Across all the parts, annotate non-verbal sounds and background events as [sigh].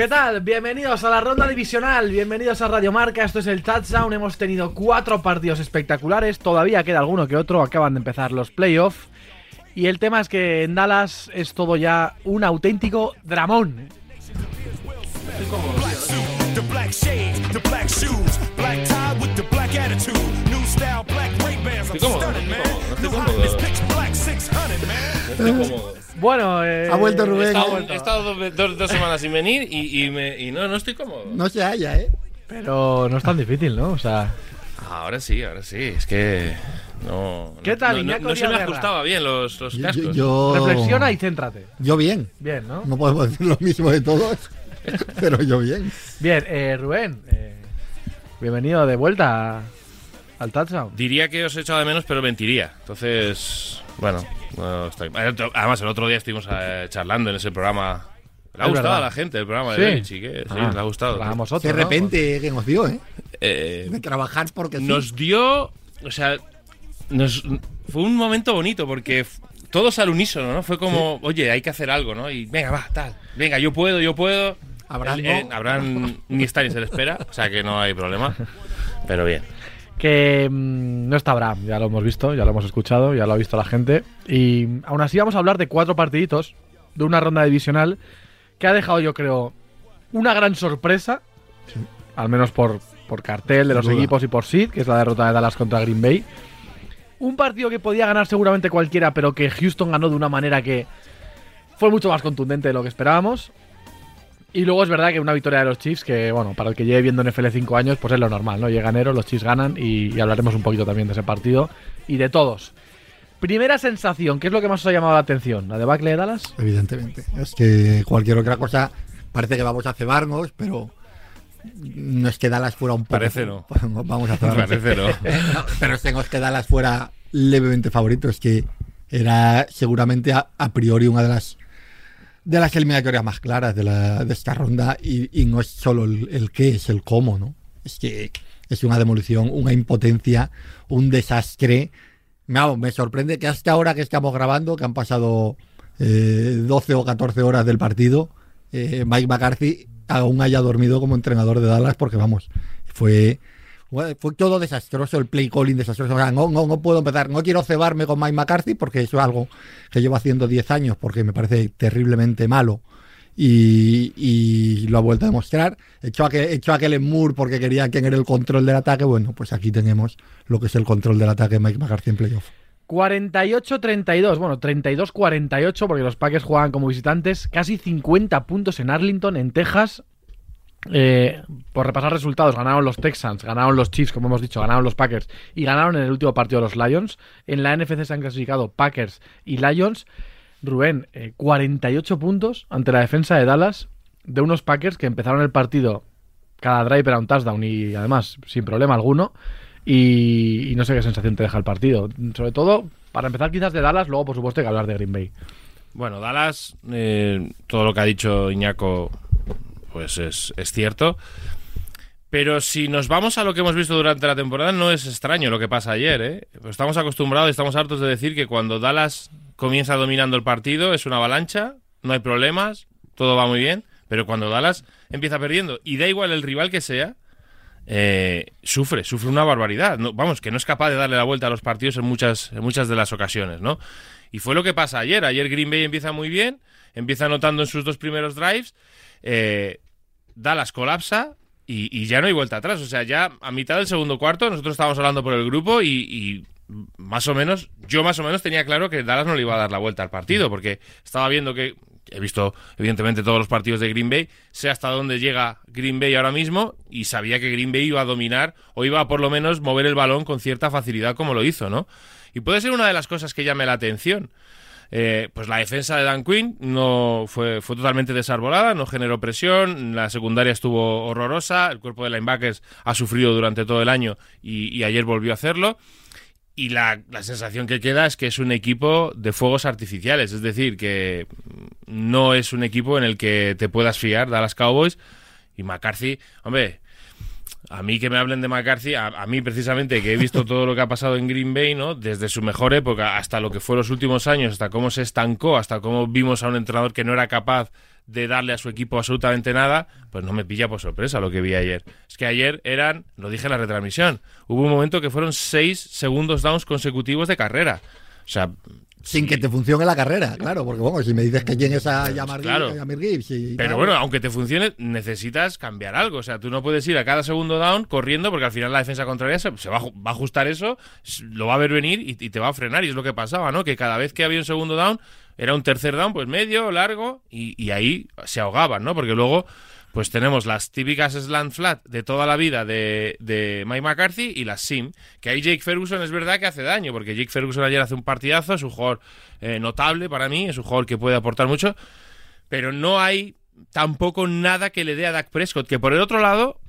¿Qué tal? Bienvenidos a la ronda divisional, bienvenidos a Radio Marca, esto es el Touchdown, hemos tenido cuatro partidos espectaculares, todavía queda alguno que otro, acaban de empezar los playoffs y el tema es que en Dallas es todo ya un auténtico dramón. Estoy cómodo, estoy cómodo, no estoy cómodo. Estoy cómodo. Bueno, eh, Ha vuelto He Rubén. estado, ¿eh? he estado dos, dos- dos semanas sin venir y, y me- y no, no estoy cómodo. No se halla, ¿eh? Pero no es tan difícil, ¿no? O sea, Ahora sí, ahora sí. Es que no. ¿Qué tal, no, no, Iñaco no se me ajustaba bien los, cascos. yo- reflexiona y céntrate. Yo bien. Bien, ¿no? No podemos decir lo mismo de todos, [laughs] pero yo bien. Bien, eh, Rubén, eh, bienvenido de vuelta al Touchdown. Diría que os he echado de menos, pero mentiría. Entonces, bueno, no estoy. Además, el otro día estuvimos eh, charlando en ese programa. Le ha Es gustado verdad. a la gente el programa Sí. de Belichick, ¿eh? Sí, Ah, le ha gustado. hablábamos otro, De ¿no? repente, que nos dio, ¿eh? Eh, De trabajar porque sí. nos dio, o sea, nos, fue un momento bonito porque todos al unísono, ¿no? Fue como, oye, hay que hacer algo, ¿no? Y venga, va, tal, venga, yo puedo, yo puedo. El- no. eh, Abraham [laughs] ni está ni se le espera, o sea que no hay problema. Pero bien. Que mm, no está Abraham, ya lo hemos visto, ya lo hemos escuchado, ya lo ha visto la gente. Y aún así vamos a hablar de cuatro partiditos de una ronda divisional que ha dejado, yo creo, una gran sorpresa, al menos por, por cartel de los duda. equipos y por seed, que es la derrota de Dallas contra Green Bay. Un partido que podía ganar seguramente cualquiera, pero que Houston ganó de una manera que fue mucho más contundente de lo que esperábamos. Y luego es verdad que una victoria de los Chiefs, que bueno, para el que lleve viendo NFL 5 años, pues es lo normal, ¿no? Llega enero, los Chiefs ganan y, y hablaremos un poquito también de ese partido y de todos. Primera sensación, ¿qué es lo que más os ha llamado la atención? ¿La debacle de Dallas? Evidentemente. Es que cualquier otra cosa parece que vamos a cebarnos, pero no es que Dallas fuera un poco. Parece [laughs] no. Vamos a cebarnos. Parece, ¿no? [laughs] No, pero es que no es que Dallas fuera levemente favorito, es que era seguramente a, a priori una de las de las eliminatorias más claras de, esta ronda y, no es solo el, qué, es el cómo, ¿no? Es que es una demolición, una impotencia, un desastre. Vamos, me sorprende que hasta ahora que estamos grabando, que han pasado eh, 12 o 14 horas del partido, eh, Mike McCarthy aún haya dormido como entrenador de Dallas porque vamos, fue fue todo desastroso, el play calling desastroso. No, no, no puedo empezar, no quiero cebarme con Mike McCarthy porque eso es algo que llevo haciendo 10 años porque me parece terriblemente malo y, lo ha vuelto a demostrar. Echó a, que, echó a Kellen Moore porque quería quien era el control del ataque. Bueno, pues aquí tenemos lo que es el control del ataque de Mike McCarthy en playoff. 48-32, bueno, 32-48 porque los Packers juegan como visitantes, casi 50 puntos en Arlington, en Texas. Eh, por repasar resultados, ganaron los Texans, ganaron los Chiefs, como hemos dicho, ganaron los Packers y ganaron en el último partido los Lions. En la NFC se han clasificado Packers y Lions. Rubén, eh, 48 puntos ante la defensa de Dallas de unos Packers que empezaron el partido cada drive era un touchdown y además sin problema alguno. Y, y no sé qué sensación te deja el partido. Sobre todo, para empezar quizás de Dallas, luego por supuesto hay que hablar de Green Bay. Bueno, Dallas, eh, todo lo que ha dicho Iñaco, pues es, es cierto. Pero si nos vamos a lo que hemos visto durante la temporada, no es extraño lo que pasa ayer. ¿eh? Pues estamos acostumbrados y estamos hartos de decir que cuando Dallas comienza dominando el partido es una avalancha, no hay problemas, todo va muy bien. Pero cuando Dallas empieza perdiendo, y da igual el rival que sea, eh, sufre, sufre una barbaridad. Vamos, que no es capaz de darle la vuelta a los partidos en muchas, muchas de las ocasiones, ¿no? Y fue lo que pasa ayer. Ayer Green Bay empieza muy bien, empieza anotando en sus dos primeros drives, eh, Dallas colapsa y, y ya no hay vuelta atrás. O sea, ya a mitad del segundo cuarto nosotros estábamos hablando por el grupo y, y más o menos, yo más o menos tenía claro que Dallas no le iba a dar la vuelta al partido, porque estaba viendo que he visto evidentemente todos los partidos de Green Bay, sé hasta dónde llega Green Bay ahora mismo y sabía que Green Bay iba a dominar o iba a por lo menos mover el balón con cierta facilidad como lo hizo, ¿no? Y puede ser una de las cosas que llame la atención. Eh, pues la defensa de Dan Quinn no fue, fue totalmente desarbolada, no generó presión, la secundaria estuvo horrorosa, el cuerpo de linebackers ha sufrido durante todo el año y, y ayer volvió a hacerlo. Y la, la, sensación que queda es que es un equipo de fuegos artificiales, es decir, que no es un equipo en el que te puedas fiar, Dallas Cowboys y McCarthy. Hombre, a mí que me hablen de McCarthy, a, a, mí precisamente que he visto todo lo que ha pasado en Green Bay, ¿no? Desde su mejor época hasta lo que fue los últimos años, hasta cómo se estancó, hasta cómo vimos a un entrenador que no era capaz de darle a su equipo absolutamente nada, pues no me pilla por sorpresa lo que vi ayer. Es que ayer eran, lo dije en la retransmisión, hubo un momento que fueron seis segundos downs consecutivos de carrera. O sea, sin que te funcione la carrera, claro, porque bueno, si me dices que tienes a Yamar claro. Gibbs y Pero bueno, aunque te funcione, necesitas cambiar algo. O sea, tú no puedes ir a cada segundo down corriendo porque al final la defensa contraria se, se va, a, va, a, ajustar eso, lo va a ver venir y, y, te va a frenar. Y es lo que pasaba, ¿no? Que cada vez que había un segundo down, era un tercer down, pues medio, largo, y, y ahí se ahogaban, ¿no? Porque luego pues tenemos las típicas slant flat de toda la vida de, de, Mike McCarthy y las sim. Que ahí Jake Ferguson es verdad que hace daño, porque Jake Ferguson ayer hace un partidazo, es un jugador eh, notable para mí, es un jugador que puede aportar mucho, pero no hay tampoco nada que le dé a Dak Prescott, que por el otro lado...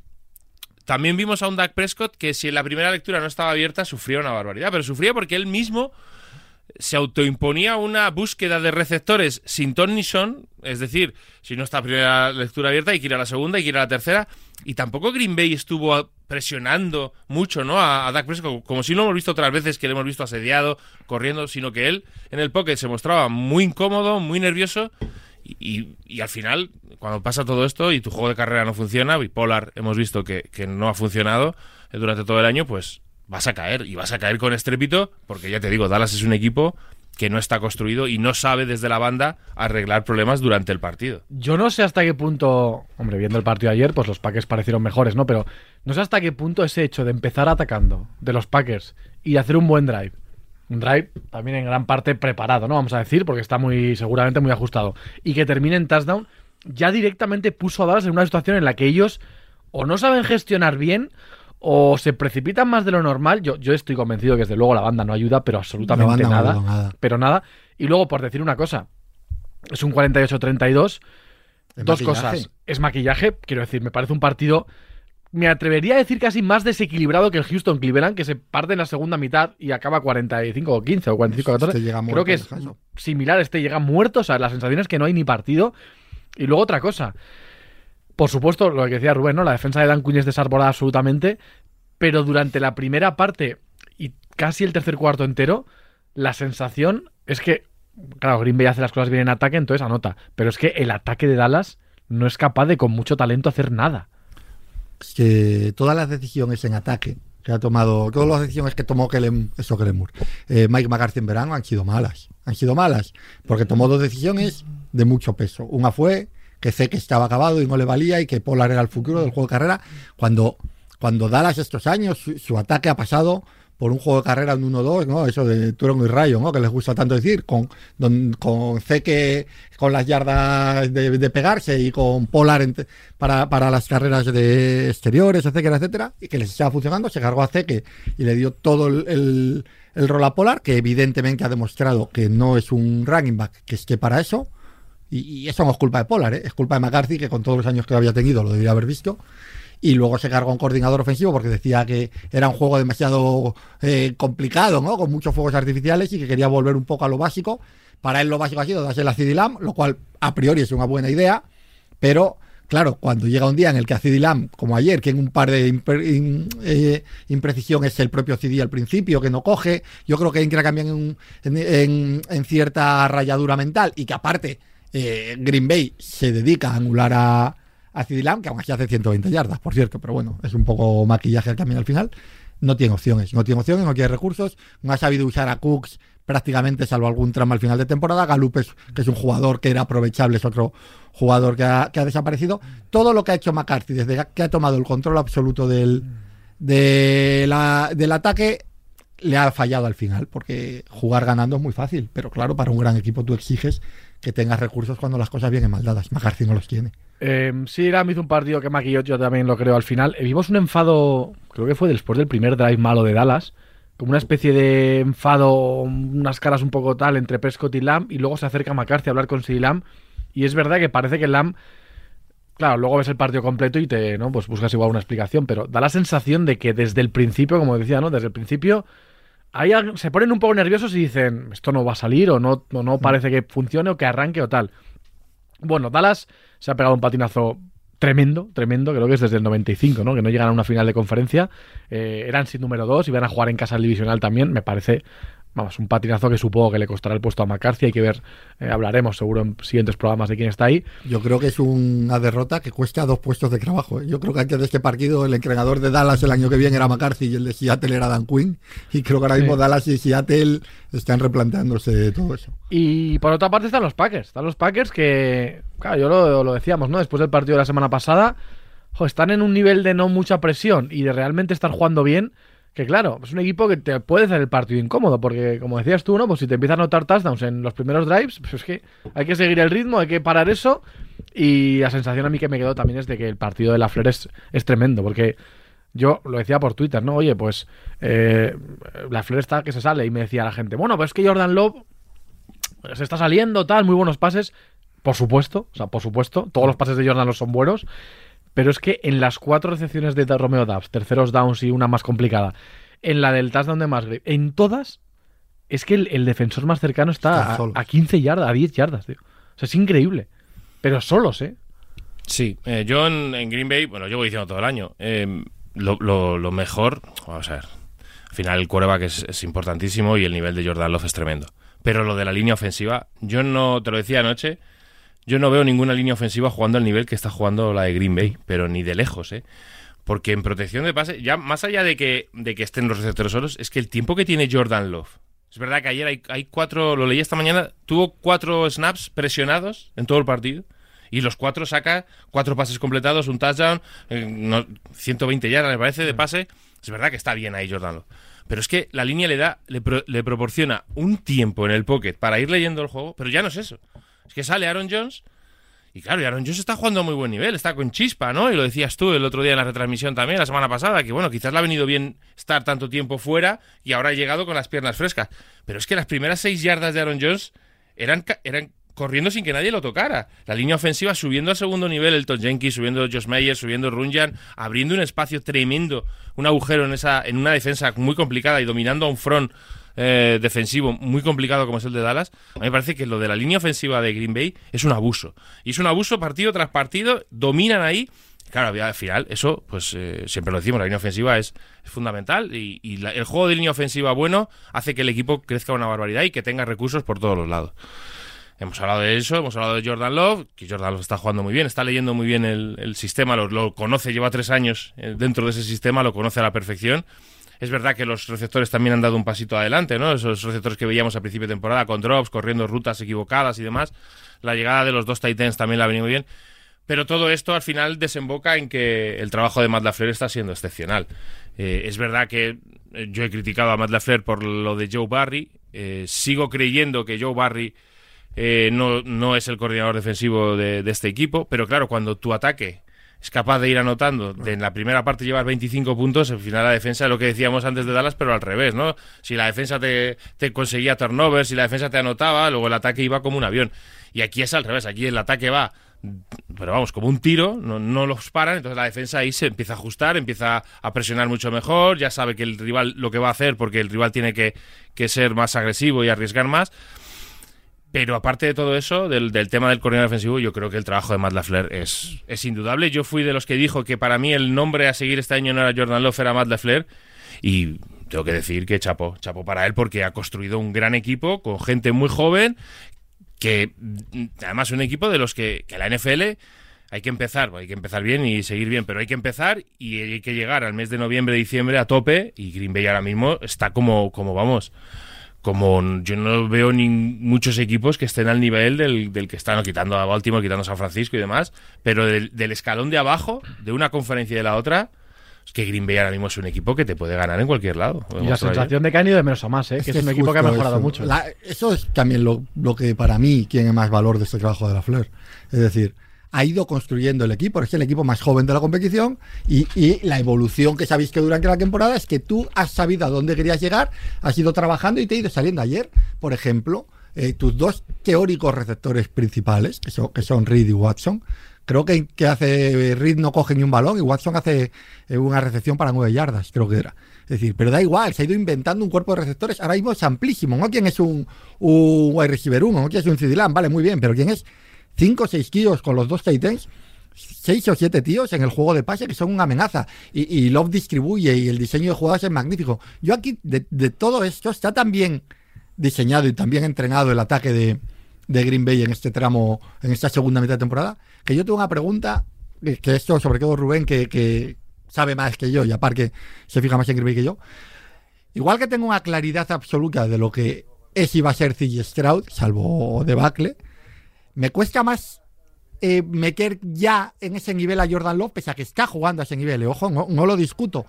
También vimos a un Dak Prescott que si en la primera lectura no estaba abierta sufría una barbaridad, pero sufría porque él mismo se autoimponía una búsqueda de receptores sin ton ni son, es decir, si no está la primera lectura abierta, hay que ir a la segunda, hay que ir a la tercera, y tampoco Green Bay estuvo presionando mucho ¿no? a, a Dak Prescott, como si lo hemos visto otras veces que le hemos visto asediado, corriendo, sino que él en el pocket se mostraba muy incómodo, muy nervioso, y, al final, cuando pasa todo esto y tu juego de carrera no funciona, bipolar hemos visto que, que no ha funcionado durante todo el año, pues vas a caer y vas a caer con estrépito porque ya te digo, Dallas es un equipo que no está construido y no sabe desde la banda arreglar problemas durante el partido. Yo no sé hasta qué punto, hombre, viendo el partido ayer, pues los Packers parecieron mejores, ¿no? Pero no sé hasta qué punto ese hecho de empezar atacando de los Packers y hacer un buen drive, un drive también en gran parte preparado, ¿no? Vamos a decir, porque está muy seguramente muy ajustado y que termine en touchdown, ya directamente puso a Dallas en una situación en la que ellos o no saben gestionar bien o se precipitan más de lo normal. Yo, yo estoy convencido que desde luego la banda no ayuda, pero absolutamente nada, no nada. Pero nada. Y luego, por decir una cosa, es un 48-32. Dos maquillaje. cosas. Es maquillaje, quiero decir, me parece un partido. Me atrevería a decir casi más desequilibrado que el Houston Cleveland, que se parte en la segunda mitad y acaba 45 o 15 o 45 14. Este llega Creo que es similar, este llega muerto, o sea, la sensación es que no hay ni partido. Y luego otra cosa. Por supuesto, lo que decía Rubén, ¿no? La defensa de Dan es desarbolada absolutamente, pero durante la primera parte y casi el tercer cuarto entero, la sensación es que, claro, Green Bay hace las cosas bien en ataque, entonces anota, pero es que el ataque de Dallas no es capaz de con mucho talento hacer nada. Es que todas las decisiones en ataque que ha tomado, todas las decisiones que tomó Kellen, eso Kellen eh, Mike McCarthy en verano han sido malas. Han sido malas, porque tomó dos decisiones de mucho peso. Una fue que sé que estaba acabado y no le valía y que Polar era el futuro del juego de carrera, cuando, cuando Dallas estos años, su, ataque ha pasado por un juego de carrera en 1-2, ¿no? Eso de Turon y Rayo, ¿no? Que les gusta tanto decir, con, don, con con las yardas de, pegarse y con Polar para, para las carreras de exteriores, etcétera, etcétera, y que les estaba funcionando, se cargó a Zeke y le dio todo el, el, el rol a Polar, que evidentemente ha demostrado que no es un running back que esté para eso, y, eso no es culpa de Polar, ¿eh? es culpa de McCarthy, que con todos los años que había tenido lo debería haber visto. Y luego se cargó un coordinador ofensivo porque decía que era un juego demasiado eh, complicado, ¿no? Con muchos fuegos artificiales y que quería volver un poco a lo básico. Para él lo básico ha sido darse la CDLAM, lo cual a priori es una buena idea, pero claro, cuando llega un día en el que a CD Lamb, como ayer, que en un par de impre, eh, imprecisión es el propio CD al principio, que no coge, yo creo que cambiar en, en, en, en, cierta rayadura mental y que aparte eh, Green Bay se dedica a anular a, a que aún así hace 120 yardas, por cierto, pero bueno, es un poco maquillaje también al final. No tiene opciones, no tiene opciones, no tiene recursos, no ha sabido usar a Cooks prácticamente salvo algún tramo al final de temporada. Galup es, que es un jugador que era aprovechable, es otro jugador que ha, desaparecido. Todo lo que ha hecho McCarthy desde que ha tomado el control absoluto del, del ataque le ha fallado al final, porque jugar ganando es muy fácil, pero claro, para un gran equipo tú exiges que tengas recursos cuando las cosas vienen mal dadas. McCarthy no los tiene. Eh, sí, Ram hizo un partido que maquilló, yo también lo creo al final. Eh, vimos un enfado, creo que fue después del primer drive malo de Dallas, como una especie de enfado, unas caras un poco tal entre Prescott y Lamb, y luego se acerca McCarthy a hablar con CD Lamb, y es verdad que parece que Lamb, claro, luego ves el partido completo y te, ¿no? Pues buscas igual una explicación, pero da la sensación de que desde el principio, como decía, ¿no? Desde el principio ahí se ponen un poco nerviosos y dicen, esto no va a salir o no, o no parece que funcione o que arranque o tal. Bueno, Dallas se ha pegado un patinazo tremendo, tremendo, creo que es desde el 95, ¿no? Que no llegan a una final de conferencia. Eh, eran sin número 2 y van a jugar en casa divisional también. Me parece vamos, un patinazo que supongo que le costará el puesto a McCarthy. Hay que ver, eh, hablaremos seguro en siguientes programas de quién está ahí. Yo creo que es una derrota que cuesta dos puestos de trabajo. ¿eh? Yo creo que antes de este partido el entrenador de Dallas el año que viene era McCarthy y el de Seattle era Dan Quinn. Y creo que ahora mismo Dallas y Seattle están replanteándose todo eso. Y por otra parte están los Packers. Están los Packers que, claro, yo lo, lo decíamos, ¿no? Después del partido de la semana pasada, están en un nivel de no mucha presión y de realmente estar jugando bien que claro, es un equipo que te puede hacer el partido incómodo, porque como decías tú, ¿no? Pues si te empiezan a notar touchdowns en los primeros drives, pues es que hay que seguir el ritmo, hay que parar eso. Y la sensación a mí que me quedó también es de que el partido de la Flor es, tremendo, porque yo lo decía por Twitter, ¿no? Oye, pues eh, la Flor está que se sale, y me decía la gente, bueno, pues es que Jordan Love se está saliendo, tal, muy buenos pases. Por supuesto, o sea, por supuesto, todos los pases de Jordan Love son buenos. Pero es que en las cuatro recepciones de Romeo Dubs, terceros downs y una más complicada, en la del touchdown de Musgrave, en todas, es que el, defensor más cercano está, a, 15 yardas, a 10 yardas, tío. O sea, es increíble. Pero solos, ¿eh? Sí, eh, yo en, Green Bay, bueno, yo voy diciendo todo el año, eh, lo, mejor, vamos a ver, al final el quarterback es, es importantísimo y el nivel de Jordan Love es tremendo. Pero lo de la línea ofensiva, yo no, te lo decía anoche, yo no veo ninguna línea ofensiva jugando al nivel que está jugando la de Green Bay, pero ni de lejos, ¿eh? Porque en protección de pase, ya más allá de que, de que estén los receptores solos, es que el tiempo que tiene Jordan Love. Es verdad que ayer hay, hay cuatro, lo leí esta mañana, tuvo cuatro snaps presionados en todo el partido. Y los cuatro saca cuatro pases completados, un touchdown, 120 eh, yardas, me parece, de pase. Es verdad que está bien ahí Jordan Love. Pero es que la línea le da, le, le proporciona un tiempo en el pocket para ir leyendo el juego, pero ya no es eso. Es que sale Aaron Jones y claro, Aaron Jones está jugando a muy buen nivel, está con chispa, ¿no? Y lo decías tú el otro día en la retransmisión también, la semana pasada, que bueno, quizás le ha venido bien estar tanto tiempo fuera y ahora ha llegado con las piernas frescas. Pero es que las primeras seis yardas de Aaron Jones eran, eran corriendo sin que nadie lo tocara. La línea ofensiva subiendo al segundo nivel, el Elton Jenkins, subiendo Josh Meyer, subiendo Runjan, abriendo un espacio tremendo, un agujero en, esa, en una defensa muy complicada y dominando a un front eh, defensivo muy complicado como es el de Dallas, a mí me parece que lo de la línea ofensiva de Green Bay es un abuso. Y es un abuso partido tras partido, dominan ahí. Claro, al final, eso, pues eh, siempre lo decimos, la línea ofensiva es, fundamental y, el juego de línea ofensiva bueno hace que el equipo crezca una barbaridad y que tenga recursos por todos los lados. Hemos hablado de eso, hemos hablado de Jordan Love, que Jordan Love está jugando muy bien, está leyendo muy bien el, sistema, lo, lo, conoce, lleva tres años eh, dentro de ese sistema, lo conoce a la perfección es verdad que los receptores también han dado un pasito adelante, ¿no? Esos receptores que veíamos a principio de temporada con drops, corriendo rutas equivocadas y demás. La llegada de los dos Titans también la ha venido bien. Pero todo esto al final desemboca en que el trabajo de Matt LaFleur está siendo excepcional. Eh, es verdad que eh, yo he criticado a Matt LaFleur por lo de Joe Barry. Eh, sigo creyendo que Joe Barry no, no, es el coordinador defensivo de, de, este equipo, pero claro, cuando tu ataque es capaz de ir anotando, de en la primera parte llevar 25 puntos, al final la defensa, lo que decíamos antes de Dallas, pero al revés, ¿no? Si la defensa te, te conseguía turnovers, si la defensa te anotaba, luego el ataque iba como un avión. Y aquí es al revés, aquí el ataque va pero vamos, como un tiro, no, no, los paran, entonces la defensa ahí se empieza a ajustar, empieza a presionar mucho mejor, ya sabe que el rival lo que va a hacer porque el rival tiene que, que ser más agresivo y arriesgar más. Pero aparte de todo eso, del, tema del coordinador defensivo, yo creo que el trabajo de Matt LaFleur es, es indudable. Yo fui de los que dijo que para mí el nombre a seguir este año no era Jordan Love, era Matt LaFleur. Y tengo que decir que chapo, chapo para él porque ha construido un gran equipo con gente muy joven, que además un equipo de los que, que la NFL hay que empezar, hay que empezar bien y seguir bien, pero hay que empezar y hay que llegar al mes de noviembre, diciembre a tope y Green Bay ahora mismo está como, como vamos como yo no veo ni muchos equipos que estén al nivel del, del que están quitando a Baltimore, quitando a San Francisco y demás, pero del, escalón de abajo, de una conferencia y de la otra, es que Green Bay ahora mismo es un equipo que te puede ganar en cualquier lado. Y la sensación de que han ido de menos a más, ¿eh? que, es, un equipo que ha mejorado mucho. eso es también lo, lo, que para mí tiene más valor de este trabajo de la Fleur. Es decir, ha ido construyendo el equipo, es el equipo más joven de la competición y, la evolución que sabéis que durante la temporada es que tú has sabido a dónde querías llegar, has ido trabajando y te ha ido saliendo. Ayer, por ejemplo, eh, tus dos teóricos receptores principales, que son, que son Reed y Watson, creo que, que hace Reed no coge ni un balón y Watson hace eh, una recepción para nueve yardas, creo que era. Es decir, pero da igual, se ha ido inventando un cuerpo de receptores, ahora mismo es amplísimo, no quién es un, un wide receiver 1, no quién es un Cidilan, vale, muy bien, pero quién es 5 o 6 kilos con los dos Titans seis o siete tíos en el juego de pase que son una amenaza. Y, y Love distribuye y el diseño de jugadas es magnífico. Yo aquí, de, de todo esto, está tan bien diseñado y tan bien entrenado el ataque de, de Green Bay en este tramo, en esta segunda mitad de temporada, que yo tengo una pregunta, que esto sobre todo Rubén, que, que sabe más que yo y aparte se fija más en Green Bay que yo. Igual que tengo una claridad absoluta de lo que es y va a ser CJ Stroud, salvo debacle, me cuesta más eh, meter ya en ese nivel a Jordan Love, pese a que está jugando a ese nivel. Y ojo, no, lo discuto.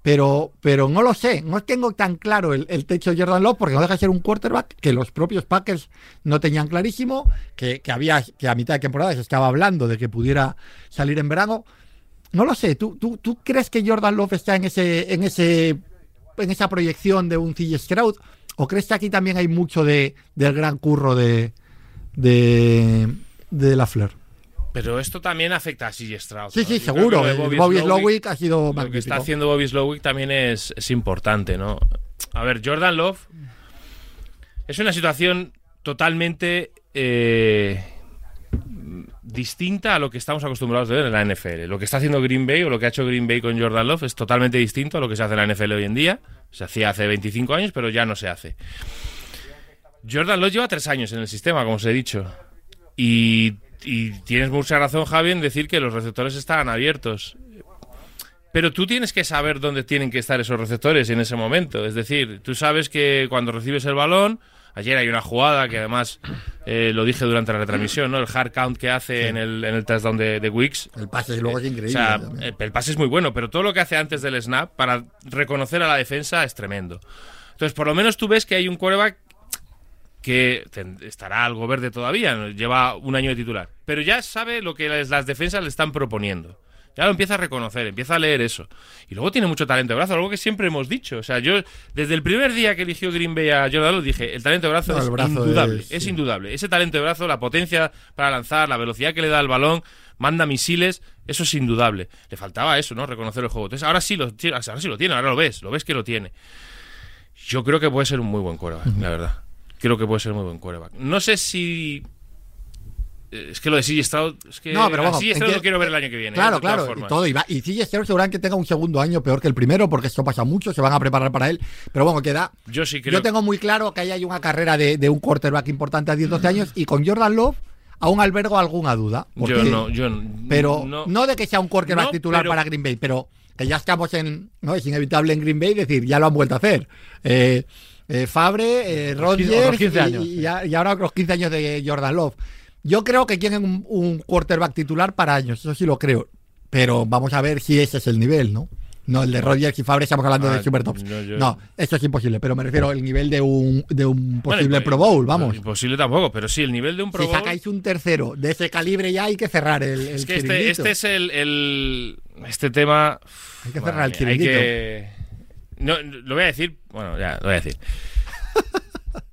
Pero, pero no lo sé, no tengo tan claro el, el techo de Jordan Love porque no deja de ser un quarterback que los propios Packers no tenían clarísimo, que, que había que a mitad de temporada se estaba hablando de que pudiera salir en verano. No lo sé, ¿tú, tú, tú crees que Jordan Love está en ese, en ese en esa proyección de un CJ Stroud? ¿O crees que aquí también hay mucho de, del gran curro de, de, de la Fleur? Pero esto también afecta a CJ Stroud. Sí, ¿no? sí, Yo seguro. Bobby Bobby Slowick- ha sido Lo que magnífico. está haciendo Bobby Slowick también es, es importante, ¿no? A ver, Jordan Love es una situación totalmente eh, distinta a lo que estamos acostumbrados a ver en la NFL. Lo que está haciendo Green Bay o lo que ha hecho Green Bay con Jordan Love es totalmente distinto a lo que se hace en la NFL hoy en día. Se hacía hace 25 años, pero ya no se hace. Jordan Love lleva tres años en el sistema, como os he dicho. Y, y tienes mucha razón, Javi, en decir que los receptores estaban abiertos. Pero tú tienes que saber dónde tienen que estar esos receptores en ese momento. Es decir, tú sabes que cuando recibes el balón, ayer hay una jugada que además eh, lo dije durante la retransmisión, ¿no? El hard count que hace en, el, en el touchdown de, de Wicks. El pase luego es increíble. O sea, también. el, el pase es muy bueno, pero todo lo que hace antes del snap para reconocer a la defensa es tremendo. Entonces, por lo menos tú ves que hay un quarterback que estará algo verde todavía, lleva un año de titular, pero ya sabe lo que las, defensas le están proponiendo. Ya lo empieza a reconocer, empieza a leer eso. Y luego tiene mucho talento de brazo, algo que siempre hemos dicho. O sea, yo desde el primer día que eligió Green Bay a Jordan Love dije, el talento de brazo No, es brazo indudable, es- es sí. indudable. Ese talento de brazo, la potencia para lanzar, la velocidad que le da al balón, manda misiles, eso es indudable. Le faltaba eso, ¿no? Reconocer el juego. Entonces ahora sí lo, ahora sí lo tiene, ahora lo ves, lo ves que lo tiene. Yo creo que puede ser un muy buen quarterback, la verdad. Creo que puede ser muy buen quarterback. No sé si... eh, Es que lo de CJ Stroud... Es que No, pero a CJ ¿en Stroud lo quiero ver el año que viene. ¿eh? Claro, claro, y todo. Y, va, y CJ Stroud seguramente tenga un segundo año peor que el primero, porque esto pasa mucho, se van a preparar para él. Pero bueno, queda. Yo sí creo... Yo tengo muy claro que ahí hay una carrera de, de un quarterback importante a 10-12 años, y con Jordan Love aún albergo alguna duda. porque- Yo no, yo Pero no. no, de que sea un quarterback No, titular pero- para Green Bay, pero que ya estamos en. No, es inevitable en Green Bay decir, ya lo han vuelto a hacer. Eh, eh, Fabre, eh, Rodgers otros 15 y- y, y ahora otros 15 años de Jordan Love. Yo creo que quieren un, un quarterback titular para años, eso sí lo creo. Pero vamos a ver si ese es el nivel, ¿no? No, el de Rodgers y Fabre estamos hablando Ah, de Supertops. no, yo- No, eso es imposible, pero me refiero al nivel de un, de un posible impo- Pro Bowl, vamos. Imposible tampoco, pero sí, el nivel de un Pro Si Bowl... sacáis un tercero de ese calibre ya hay que cerrar el, el Es que este, chiringuito. este es el, el- Este tema. Hay que cerrar el mía, hay chiringuito. que. No, lo voy a decir. Bueno, ya, lo voy a decir. [laughs]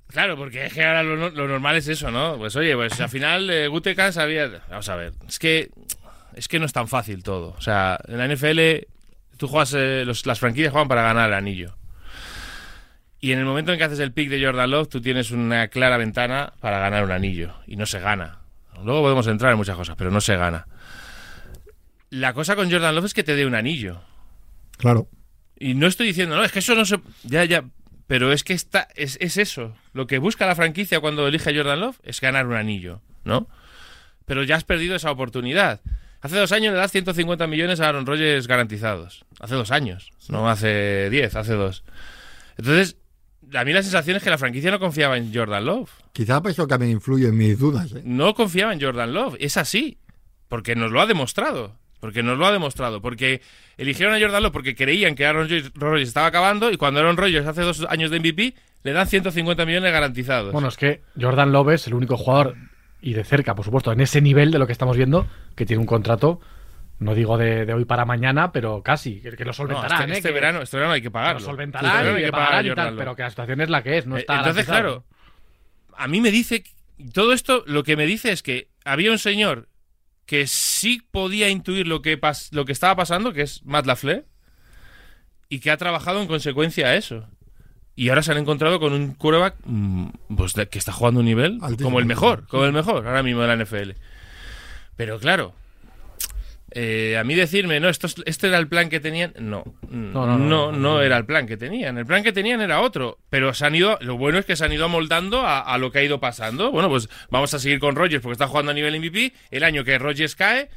Claro, porque es que ahora lo, no- lo normal es eso, ¿no? Pues oye, pues al final eh, Gutekan sabía. Vamos a ver. Es que. Es que no es tan fácil todo. O sea, en la NFL. Tú juegas. eh, los- las franquicias juegan para ganar el anillo. Y en el momento en que haces el pick de Jordan Love, tú tienes una clara ventana para ganar un anillo. Y no se gana. Luego podemos entrar en muchas cosas, pero no se gana. La cosa con Jordan Love es que te dé un anillo. Claro. Y no estoy diciendo, no, es que eso no se. Ya, ya. Pero es que está, es, es eso. Lo que busca la franquicia cuando elige a Jordan Love es ganar un anillo, ¿no? Pero ya has perdido esa oportunidad. Hace dos años le das 150 millones a Aaron Rodgers garantizados. Hace dos años, no hace 10, hace dos. Entonces, a mí la sensación es que la franquicia no confiaba en Jordan Love. Quizá pues eso también influye en mis dudas. ¿eh? No confiaba en Jordan Love. Es así. Porque nos lo ha demostrado. Porque nos lo ha demostrado. Porque eligieron a Jordan Love porque creían que Aaron Rodgers- estaba acabando y cuando Aaron Rodgers hace dos años de MVP le dan 150 millones garantizados. Bueno, es que Jordan Love es el único jugador, y de cerca, por supuesto, en ese nivel de lo que estamos viendo, que tiene un contrato, no digo de, de hoy para mañana, pero casi, que, que lo No, solventarán. este, ¿eh? este verano, este verano hay que pagarlo. lo Este solventarán y hay que pagar y Jordan tal, pero que la situación es la que es, no Eh, está Entonces, garantizado. claro, a mí me dice, todo esto lo que me dice es que había un señor que sí podía intuir lo que, pas- lo que estaba pasando, que es Matt LaFleur, y que ha trabajado en consecuencia a eso. Y ahora se han encontrado con un quarterback mm, pues, que está jugando un nivel Altísimo. como el mejor, como el mejor ahora mismo de la NFL. Pero claro, eh, a mí decirme, no, esto, es- este era el plan que tenían, no, no, no, no, no, no, era el plan que tenían. El plan que tenían era otro, pero se han ido, lo bueno es que se han ido amoldando a, a lo que ha ido pasando. Bueno, pues vamos a seguir con Rogers porque está jugando a nivel MVP. El año que Rogers cae,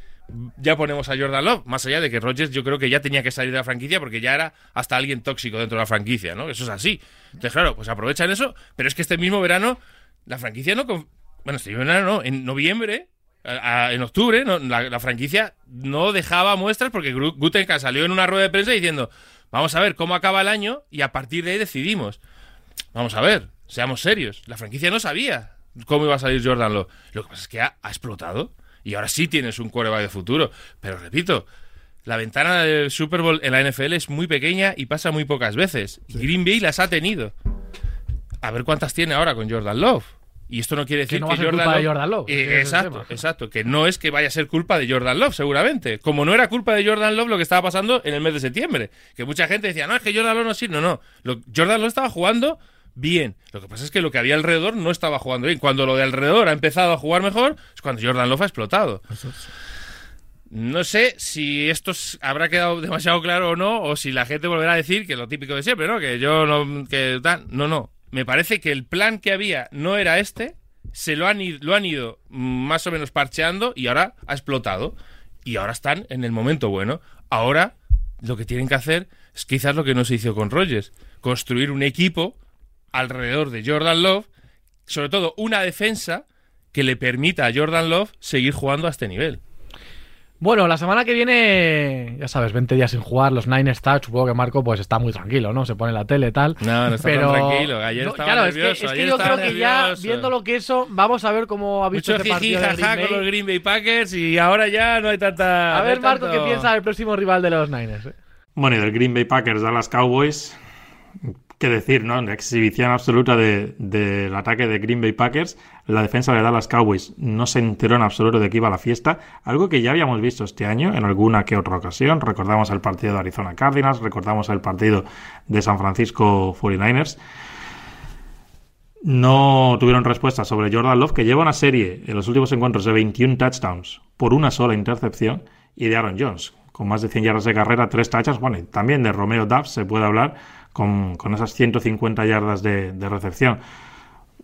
ya ponemos a Jordan Love. Más allá de que Rogers yo creo que ya tenía que salir de la franquicia porque ya era hasta alguien tóxico dentro de la franquicia, ¿no? Eso es así. Entonces, claro, pues aprovechan eso, pero es que este mismo verano la franquicia no... Bueno, este mismo verano no, en noviembre a- a- en octubre no, la, la franquicia no dejaba muestras porque Gutenka salió en una rueda de prensa diciendo vamos a ver cómo acaba el año y a partir de ahí decidimos. Vamos a ver, seamos serios. La franquicia no sabía cómo iba a salir Jordan Love. Lo que pasa es que ha, ha explotado y ahora sí tienes un quarterback de futuro. Pero repito, la ventana del Super Bowl en la NFL es muy pequeña y pasa muy pocas veces. Green Bay las ha tenido. A ver cuántas tiene ahora con Jordan Love. Y esto no quiere decir no que, a ser Jordan culpa de Love- Jordan Love, Eh, exacto, exacto. Que no es que vaya a ser culpa de Jordan Love, seguramente. Como no era culpa de Jordan Love lo que estaba pasando en el mes de septiembre. Que mucha gente decía, no, es que Jordan Love no sirve. No, no. Lo- Jordan Love estaba jugando bien. Lo que pasa es que lo que había alrededor no estaba jugando bien. Cuando lo de alrededor ha empezado a jugar mejor, es cuando Jordan Love ha explotado. No sé si esto habrá quedado demasiado claro o no, o si la gente volverá a decir que lo típico de siempre, ¿no? Que yo no. Que tal. No, no. Me parece que el plan que había no era este, se lo han, ido, lo han ido más o menos parcheando y ahora ha explotado. Y ahora están en el momento bueno. Ahora lo que tienen que hacer es quizás lo que no se hizo con Rogers: construir un equipo alrededor de Jordan Love, sobre todo una defensa que le permita a Jordan Love seguir jugando a este nivel. Bueno, la semana que viene, ya sabes, 20 días sin jugar, los Niners Touch, supongo que Marco pues está muy tranquilo, ¿no? Se pone la tele y tal. No, no está pero... tan tranquilo. Ayer No, estaba claro, nervioso. es que, es que ayer yo creo que ya, viendo lo que eso, vamos a ver cómo ha visto Mucho este jiji, partido jaja con Bay. los Green Bay Packers y ahora ya no hay tanta. A ver, Marco, tanto- ¿qué piensa del próximo rival de los Niners? eh? Bueno, y del Green Bay Packers Dallas Cowboys, qué decir, ¿no? La exhibición absoluta de- del ataque de Green Bay Packers. La defensa de Dallas Cowboys no se enteró en absoluto de que iba a la fiesta. Algo que ya habíamos visto este año en alguna que otra ocasión. Recordamos el partido de Arizona Cardinals, recordamos el partido de San Francisco 49ers. No tuvieron respuesta sobre Jordan Love, que lleva una serie en los últimos encuentros de 21 touchdowns por una sola intercepción, y de Aaron Jones, con más de 100 yardas de carrera, 3 touchdowns. Bueno, y también de Romeo Dubs se puede hablar con, esas 150 yardas de, de recepción.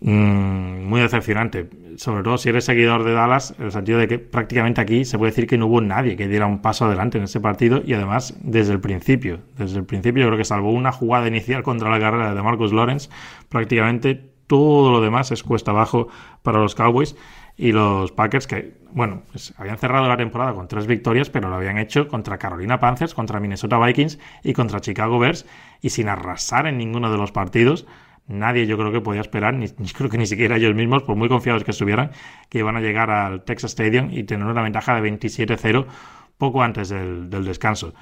Mm, muy decepcionante, sobre todo si eres seguidor de Dallas, en el sentido de que prácticamente aquí se puede decir que no hubo nadie que diera un paso adelante en ese partido y además desde el principio, desde el principio yo creo que salvo una jugada inicial contra la carrera de Marcus Lawrence, prácticamente todo lo demás es cuesta abajo para los Cowboys y los Packers que, bueno, pues habían cerrado la temporada con tres victorias, pero lo habían hecho contra Carolina Panthers, contra Minnesota Vikings y contra Chicago Bears y sin arrasar en ninguno de los partidos. Nadie yo creo que podía esperar, ni, [laughs] creo que ni siquiera ellos mismos, por muy confiados que estuvieran, que iban a llegar al Texas Stadium y tener una ventaja de 27-0 poco antes del, del descanso.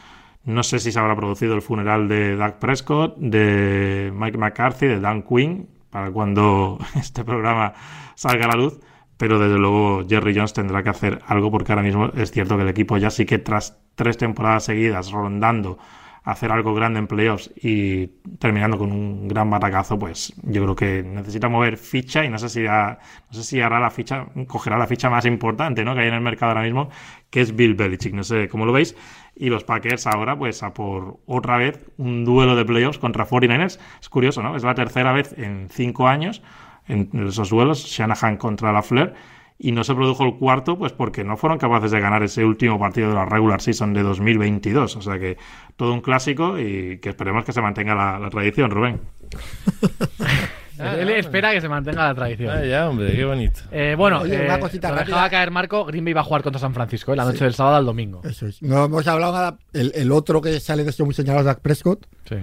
No sé si se habrá producido el funeral de Doug Prescott, de Mike McCarthy, de Dan Quinn, para cuando [laughs] este programa salga a la luz, pero desde luego Jerry Jones tendrá que hacer algo porque ahora mismo es cierto que el equipo ya sí que tras tres temporadas seguidas rondando hacer algo grande en playoffs y terminando con un gran batacazo, pues yo creo que necesita mover ficha y no sé si no sé si hará la ficha, cogerá la ficha más importante, ¿no? que hay en el mercado ahora mismo, que es Bill Belichick. No sé cómo lo veis. Y los Packers ahora, pues a por otra vez un duelo de playoffs contra 49ers. Es curioso, ¿no? Es la tercera vez en cinco años en esos duelos, Shanahan contra la Flair. Y no se produjo el cuarto, pues porque no fueron capaces de ganar ese último partido de la regular season de 2022. O sea que todo un clásico y que esperemos que se mantenga la, la tradición, Rubén. [laughs] Él espera que se mantenga la tradición. Ah, ya, hombre, qué bonito. Eh, bueno, Oye, eh, una cosita lo dejaba caer Marco. Green Bay va a jugar contra San Francisco ¿eh? la noche Sí. del sábado al domingo. Eso es. No hemos hablado nada. El, el otro que sale de esto muy señalado es Dak Prescott. Sí.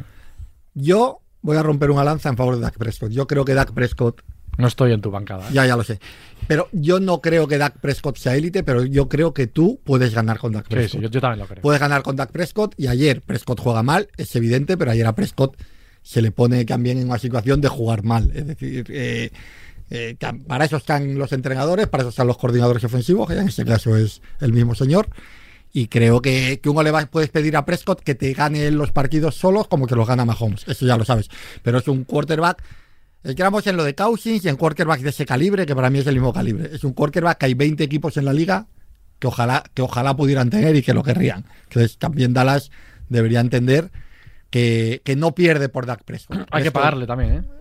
Yo voy a romper una lanza en favor de Dak Prescott. Yo creo que Dak Prescott, No estoy en tu bancada. ¿eh? ya, ya lo sé. Pero yo no creo que Dak Prescott sea élite, pero yo creo que tú puedes ganar con Dak Prescott. sí, yo, yo también lo creo. Puedes ganar con Dak Prescott y ayer Prescott juega mal, es evidente, pero ayer a Prescott se le pone también en una situación de jugar mal. Es decir, eh, eh, para eso están los entrenadores, para eso están los coordinadores ofensivos, que en este caso es el mismo señor. Y creo que, que uno le va, puedes pedir a Prescott que te gane los partidos solos como que los gana Mahomes. Eso ya lo sabes. Pero es un quarterback. Entramos en lo de Cousins y en quarterback de ese calibre, que para mí es el mismo calibre. Es un quarterback que hay 20 equipos en la liga que ojalá, que ojalá pudieran tener y que lo querrían. Entonces también Dallas debería entender que, que no pierde por Dak Prescott. Hay que pagarle también, ¿eh?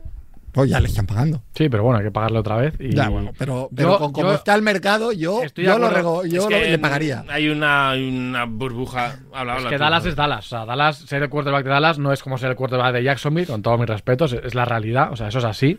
Pues ya le están pagando. Sí, pero bueno, hay que pagarle otra vez. Y... Ya, bueno, pero, pero Yo- con como yo está el mercado, yo, yo, lo, rego- yo Es lo- le pagaría. Hay una, una burbuja. Habla, Es habla que tú. Dallas es Dallas. O sea, Dallas, ser el quarterback de Dallas no es como ser el quarterback de Jacksonville, con todos mis respetos. Es la realidad. O sea, eso es así.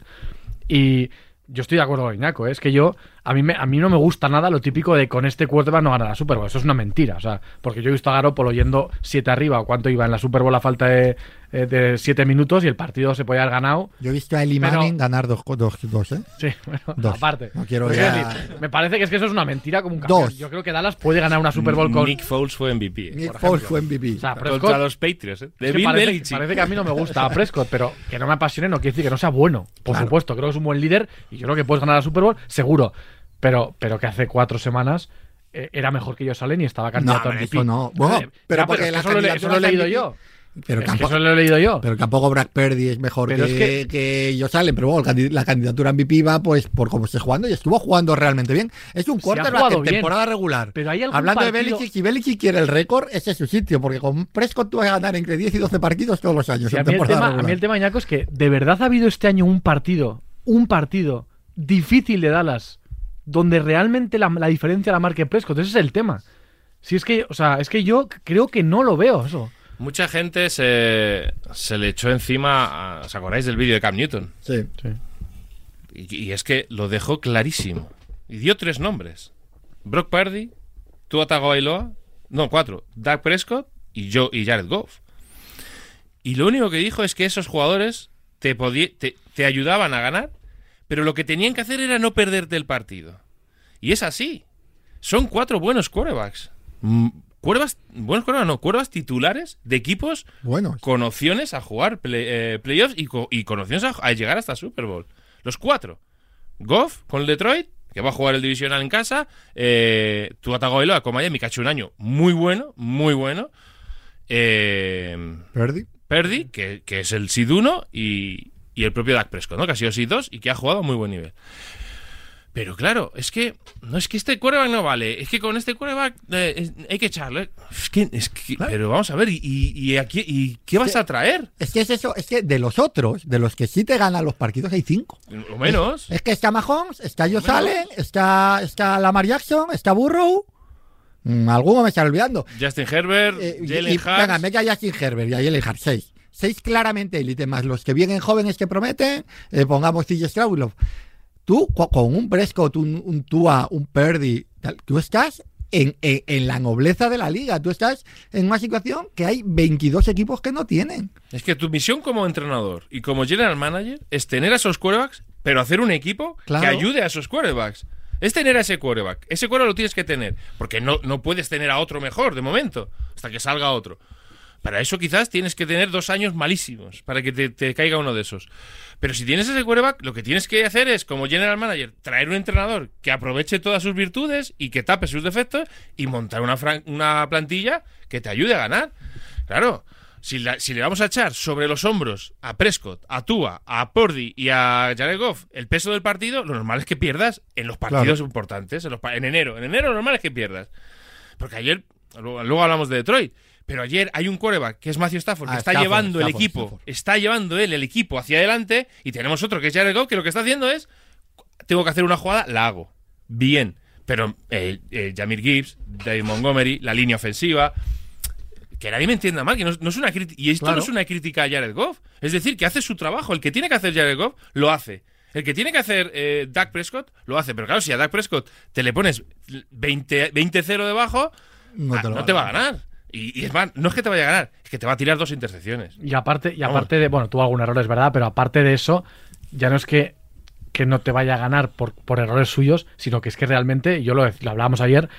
Y yo estoy de acuerdo con Iñaco. ¿eh? Es que yo, a mí, me, a mí no me gusta nada lo típico de con este quarterback no gana la Super Bowl. Eso es una mentira. O sea, porque yo he visto a Garoppolo yendo 7 arriba o cuánto iba en la Super Bowl a falta de, eh, de 7 minutos y el partido se podía haber ganado. Yo he visto a Eli Pero- Manning ganar dos, dos, dos, ¿eh? Sí, bueno, Dos. aparte. No quiero Pero ya- decir, me parece que es que eso es una mentira como un camión. Dos. Yo creo que Dallas puede ganar una Super Bowl con. Nick Foles fue MVP. eh. Nick Foles fue MVP. O sea, Contra los Patriots, ¿eh? De Bill parece, Belichick. parece que a mí no me gusta a Prescott, pero que no me apasione no quiere decir que no sea bueno. Por Claro. supuesto, creo que es un buen líder y yo creo que puedes ganar la Super Bowl, seguro. Pero, pero que hace cuatro semanas eh, era mejor que yo Salen y estaba candidato hombre, a MVP. eso no. Bueno, pero porque es que la eso, lo, he- leído yo. Pero es que eso lo he leído yo. pero tampoco Brad Purdy es mejor que, es que- que ellos salen. Pero bueno, la candidatura MVP va pues por cómo esté jugando y estuvo jugando realmente bien. Es un quarterback en temporada regular. Pero hay Hablando de Belichick, si Belichick quiere el récord, ese es su sitio. Porque con Prescott tú vas a ganar entre 10 y 12 partidos todos los años Sí, en a, mí el temporada tema, a regular. mí el tema, Iñaco, es que de verdad ha habido este año un partido, un partido difícil de Dallas, donde realmente la, la diferencia la marque Prescott. Ese es el tema. Si es que, o sea, es que yo creo que no lo veo eso. Mucha gente se, se le echó encima. a- ¿Os acordáis del vídeo de Cam Newton? Sí. Y, y es que lo dejó clarísimo. Y dio tres nombres: Brock Purdy, Tua Tagovailoa, no, cuatro: Dak Prescott y, yo, y Jared Goff. Y lo único que dijo es que esos jugadores te, podí- te, te ayudaban a ganar, pero lo que tenían que hacer era no perderte el partido. Y es así. Son cuatro buenos quarterbacks. Mm, Quarterbacks, buenos quarterbacks, no, quarterbacks titulares de equipos Bueno, con opciones a jugar play- eh, playoffs y, co- y con opciones a, a llegar hasta Super Bowl. Los cuatro. Goff con el Detroit, que va a jugar el divisional en casa. Eh, Tua Tagovailoa con Miami, que ha hecho un año muy bueno, muy bueno. Eh, Purdy. Purdy, que, que es el 1, y, y el propio Dak Prescott, ¿no? que ha sido Seed 2 y que ha jugado a muy buen nivel. Pero claro, es que no es que este quarterback no vale, es que con este quarterback eh, es- hay que echarle. Es que, es que- pero vamos a ver, ¿y, y, y aquí, y qué vas a traer? Es que es eso, es que de los otros, de los que sí te ganan los partidos, hay cinco. Lo menos. Es que está Mahomes, está Josh Bueno. Allen, está, está Lamar Jackson, está Burrow. Mm, alguno me está olvidando. Justin Herbert, Eh, Jalen Hurts. venga, a Justin Herbert y a Jalen Hurts, seis. Seis claramente élite, más los que vienen jóvenes que prometen, eh, pongamos TJ lo- Tú, co- con un Prescott, un, un Tua, un Purdy, tal, tú estás en, en- en la nobleza de la liga. Tú estás en una situación que hay 22 equipos que no tienen. Es que tu misión como entrenador y como general manager es tener a esos quarterbacks, pero hacer un equipo Claro. que ayude a esos quarterbacks. Es tener a ese quarterback. Ese quarterback lo tienes que tener. Porque no, no puedes tener a otro mejor de momento. Hasta que salga otro. Para eso quizás tienes que tener dos años malísimos. Para que te, te caiga uno de esos. Pero si tienes ese quarterback, lo que tienes que hacer es, como general manager, traer un entrenador que aproveche todas sus virtudes y que tape sus defectos y montar una, una plantilla que te ayude a ganar. Claro, si, la- si le vamos a echar sobre los hombros a Prescott, a Tua, a Purdy y a Jared Goff el peso del partido, lo normal es que pierdas en los partidos Claro. importantes, en, los pa- en enero. En enero lo normal es que pierdas. Porque ayer, luego, luego hablamos de Detroit, pero ayer hay un quarterback que es Matthew Stafford, que Ah, está Stafford, llevando el equipo, Stafford. está llevando él el equipo hacia adelante, y tenemos otro que es Jared Goff, que lo que está haciendo es, tengo que hacer una jugada, la hago. Bien. Pero eh, eh, Jamir Gibbs, David Montgomery, la línea ofensiva, que nadie me entienda mal, que no, no es una crítica. Y esto Claro. no es una crítica a Jared Goff. Es decir, que hace su trabajo. El que tiene que hacer Jared Goff, lo hace. El que tiene que hacer eh, Dak Prescott, lo hace. Pero claro, si a Dak Prescott te le pones 20 20-0 debajo, No ah, te lo no va te a va a ganar. Y, y es más, no es que te vaya a ganar, es que te va a tirar dos intercepciones. Y aparte, y Vamos. aparte de, bueno, tuvo algún error, es verdad, pero aparte de eso, ya no es que, que no te vaya a ganar por, por errores suyos, sino que es que realmente, yo lo, lo hablábamos ayer,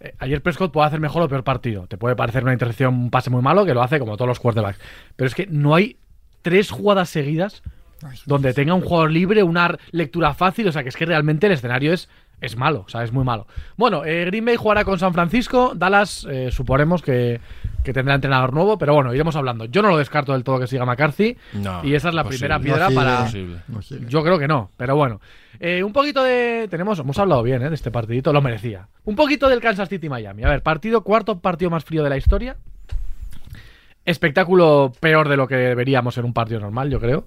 eh, ayer Prescott puede hacer mejor o peor partido. Te puede parecer una intercepción, un pase muy malo, que lo hace como todos los quarterbacks. Pero es que no hay tres jugadas seguidas donde tenga un jugador libre, una lectura fácil, o sea que es que realmente el escenario es es malo, o sea, es muy malo. Bueno, eh, Green Bay jugará con San Francisco, Dallas eh, suponemos que, que tendrá entrenador nuevo, pero bueno, iremos hablando. Yo no lo descarto del todo que siga McCarthy No, y esa es la primera piedra No, sí, para... Yo creo que no, pero bueno. Eh, un poquito de. Tenemos. Hemos hablado bien, ¿eh? De este partidito, lo merecía. Un poquito del Kansas City Miami. A ver, partido, cuarto partido más frío de la historia. Espectáculo peor de lo que deberíamos en un partido normal, yo creo.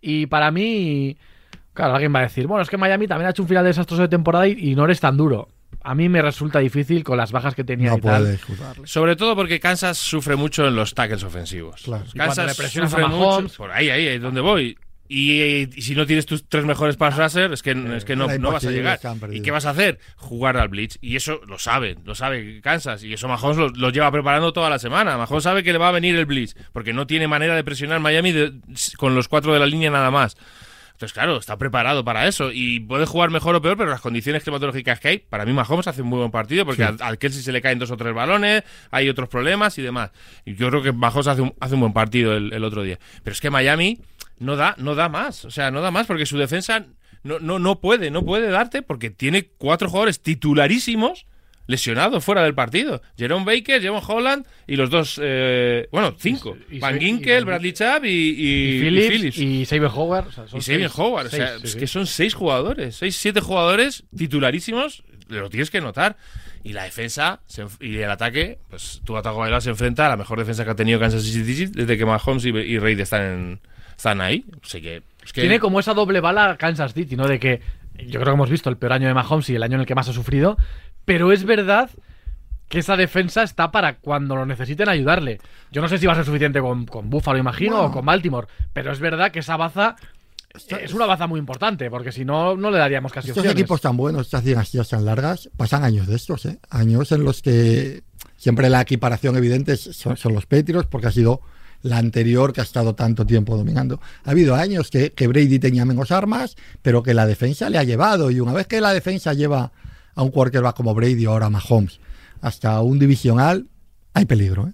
Y para mí. Claro, alguien va a decir, bueno, es que Miami también ha hecho un final desastroso de temporada y, y no eres tan duro. A mí me resulta difícil con las bajas que tenía No y tal. Sobre todo porque Kansas sufre mucho en los tackles ofensivos. Claro. Le Kansas presionas sufre a mucho. Por ahí, ahí, ahí es donde voy. Y, y si no tienes tus tres mejores pass rusher, es que, es que no, no vas a llegar. ¿Y qué vas a hacer? Jugar al blitz. Y eso lo saben, lo sabe Kansas. Y eso Mahomes lo, lo lleva preparando toda la semana. Mahomes sabe que le va a venir el blitz, porque no tiene manera de presionar Miami de- con los cuatro de la línea nada más. Entonces, claro, está preparado para eso. Y puede jugar mejor o peor, pero las condiciones climatológicas que hay, para mí Mahomes hace un muy buen partido, porque al, al Kelsey se le caen dos o tres balones, hay otros problemas y demás. Y yo creo que Mahomes hace un, hace un buen partido el, el otro día. Pero es que Miami no da, no da más. O sea, no da más porque su defensa no, no, no puede, no puede darte porque tiene cuatro jugadores titularísimos lesionados fuera del partido. Jerome Baker, Jerome Holland y los dos, eh, bueno, cinco. Y- y- Van Ginkel, Bradley Chubb y, y, Phillips, y Saber Howard. o sea, son Y seis- Howard, o sea, sí, es sí. que son seis jugadores, seis, siete jugadores titularísimos, lo tienes que notar. Y la defensa se y el ataque, pues tu Tagovailoa se enfrenta a la mejor defensa que ha tenido Kansas City desde que Mahomes y, y Reid están, en- están ahí. Que, es que Tiene como esa doble bala Kansas City, ¿no? De que yo creo que hemos visto el peor año de Mahomes y el año en el que más ha sufrido, pero es verdad que esa defensa está para cuando lo necesiten ayudarle. Yo no sé si va a ser suficiente con, con Buffalo, imagino, Bueno. o con Baltimore, pero es verdad que esa baza es una baza muy importante, porque si no, no le daríamos casi Estos opciones. equipos tan buenos, estas dinastías tan largas, pasan años de estos, ¿eh? Años en los que siempre la equiparación evidente son, son los Patriots, porque ha sido la anterior que ha estado tanto tiempo dominando. Ha habido años que, que Brady tenía menos armas, pero que la defensa le ha llevado. Y una vez que la defensa lleva a un quarterback como Brady o ahora Mahomes hasta un divisional, hay peligro, ¿eh?